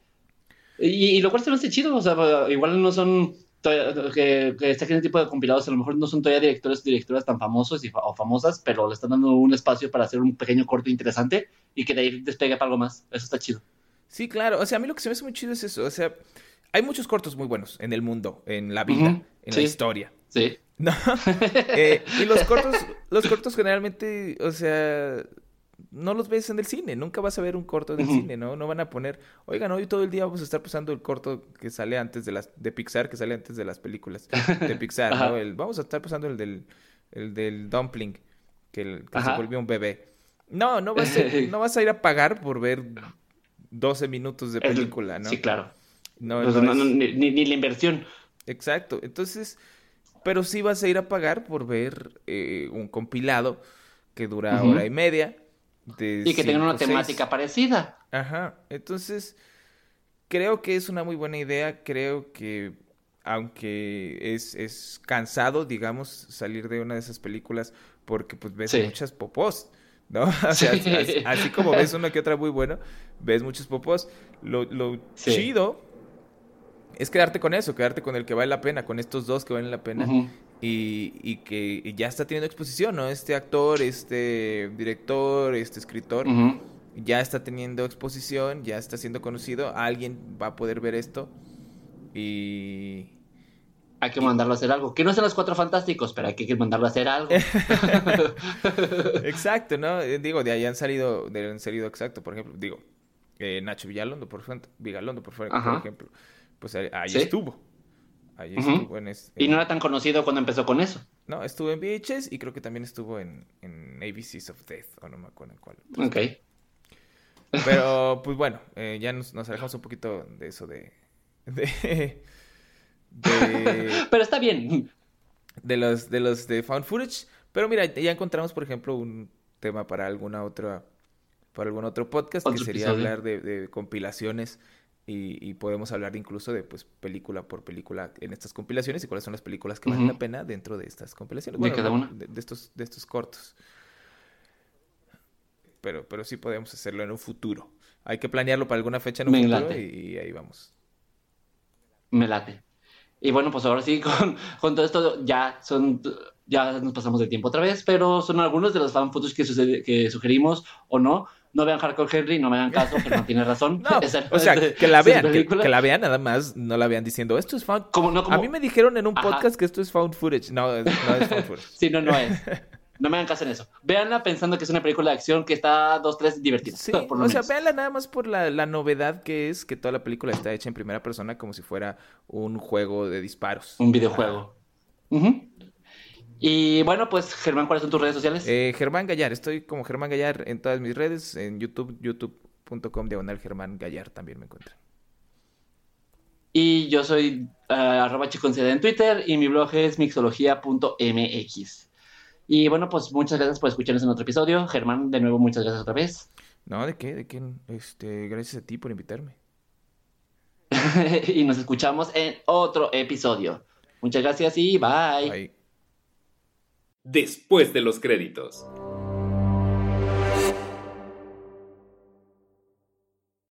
Y, y lo cual se me hace chido, o sea, igual no son que, que este tipo de compilados a lo mejor no son todavía directores directoras tan famosos y, o famosas, pero le están dando un espacio para hacer un pequeño corto interesante y que de ahí despegue para algo más. Eso está chido. Sí, claro. O sea, a mí lo que se me hace muy chido es eso. O sea, hay muchos cortos muy buenos en el mundo, en la vida, en la historia. Sí. ¿No? eh, y los cortos, los cortos generalmente, o sea, no los ves en el cine, nunca vas a ver un corto del cine, ¿no? No van a poner, oigan, hoy todo el día vamos a estar pasando el corto que sale antes de las, de Pixar, que sale antes de las películas de Pixar, ¿no? El, vamos a estar pasando el del, el del dumpling, que, se volvió un bebé. No, no vas, a, no vas a ir a pagar por ver 12 minutos de película, ¿no? Sí, claro. No, ni, la inversión. Exacto, entonces, pero sí vas a ir a pagar por ver eh, un compilado que dura hora y media y que tengan una temática parecida. Ajá, entonces creo que es una muy buena idea, creo que aunque es, es cansado, digamos, salir de una de esas películas porque pues ves muchas popós, ¿no? O sea, así, como ves una que otra muy buena, ves muchos popós. Lo, lo chido es quedarte con eso, quedarte con el que vale la pena, con estos dos que valen la pena y, y, que ya está teniendo exposición, ¿no? Este actor, este director, este escritor, ya está teniendo exposición, ya está siendo conocido, alguien va a poder ver esto y... Hay que mandarlo a hacer algo. Que no sean los cuatro fantásticos, pero hay que mandarlo a hacer algo. exacto, ¿no? Eh, digo, de ahí han salido, de han salido exacto, por ejemplo, digo, eh, Nacho Villalondo, por ejemplo, Vigalondo, por, ejemplo, pues ahí, estuvo y no era tan conocido cuando empezó con eso. No, estuvo en VHS y creo que también estuvo en, en ABCs of Death, o no me acuerdo en cuál. Ok. Pero, pues bueno, eh, ya nos, alejamos un poquito de eso de, de, Pero está bien. De los, de los de Found Footage. Pero mira, ya encontramos, por ejemplo, un tema para alguna otra, para algún otro podcast, que sería hablar de, compilaciones y, podemos hablar incluso de pues película por película en estas compilaciones y cuáles son las películas que valen la pena dentro de estas compilaciones. de cada una. De, estos, de estos cortos. Pero, pero sí podemos hacerlo en un futuro. Hay que planearlo para alguna fecha en un futuro y, ahí vamos. Me late. Y bueno, pues ahora sí, con, con todo esto ya son ya nos pasamos de tiempo otra vez, pero son algunos de los fan footage que, que sugerimos o no. No vean Hardcore Henry, no me hagan caso, que no tiene razón. o sea, que la vean, que, la vean nada más, no la vean diciendo, esto es found... A mí me dijeron en un podcast que esto es found footage. No, no es found footage. sí, no, no es. No me hagan caso en eso. Véanla pensando que es una película de acción que está dos, tres divertida. Sí, o sea, véanla nada más por la, la, novedad que es que toda la película está hecha en primera persona como si fuera un juego de disparos. Un videojuego. Y bueno, pues Germán, ¿cuáles son tus redes sociales? Eh, Germán Gallar, estoy como Germán Gallar en todas mis redes, en YouTube, youtube.com diagonal Germán Gallar también me encuentran. Y yo soy uh, arroba en Twitter y mi blog es mixología.mx. Y bueno, pues muchas gracias por escucharnos en otro episodio. Germán, de nuevo, muchas gracias otra vez. No, ¿de qué? ¿De qué? Este, gracias a ti por invitarme. y nos escuchamos en otro episodio. Muchas gracias y bye. Bye. Después de los créditos.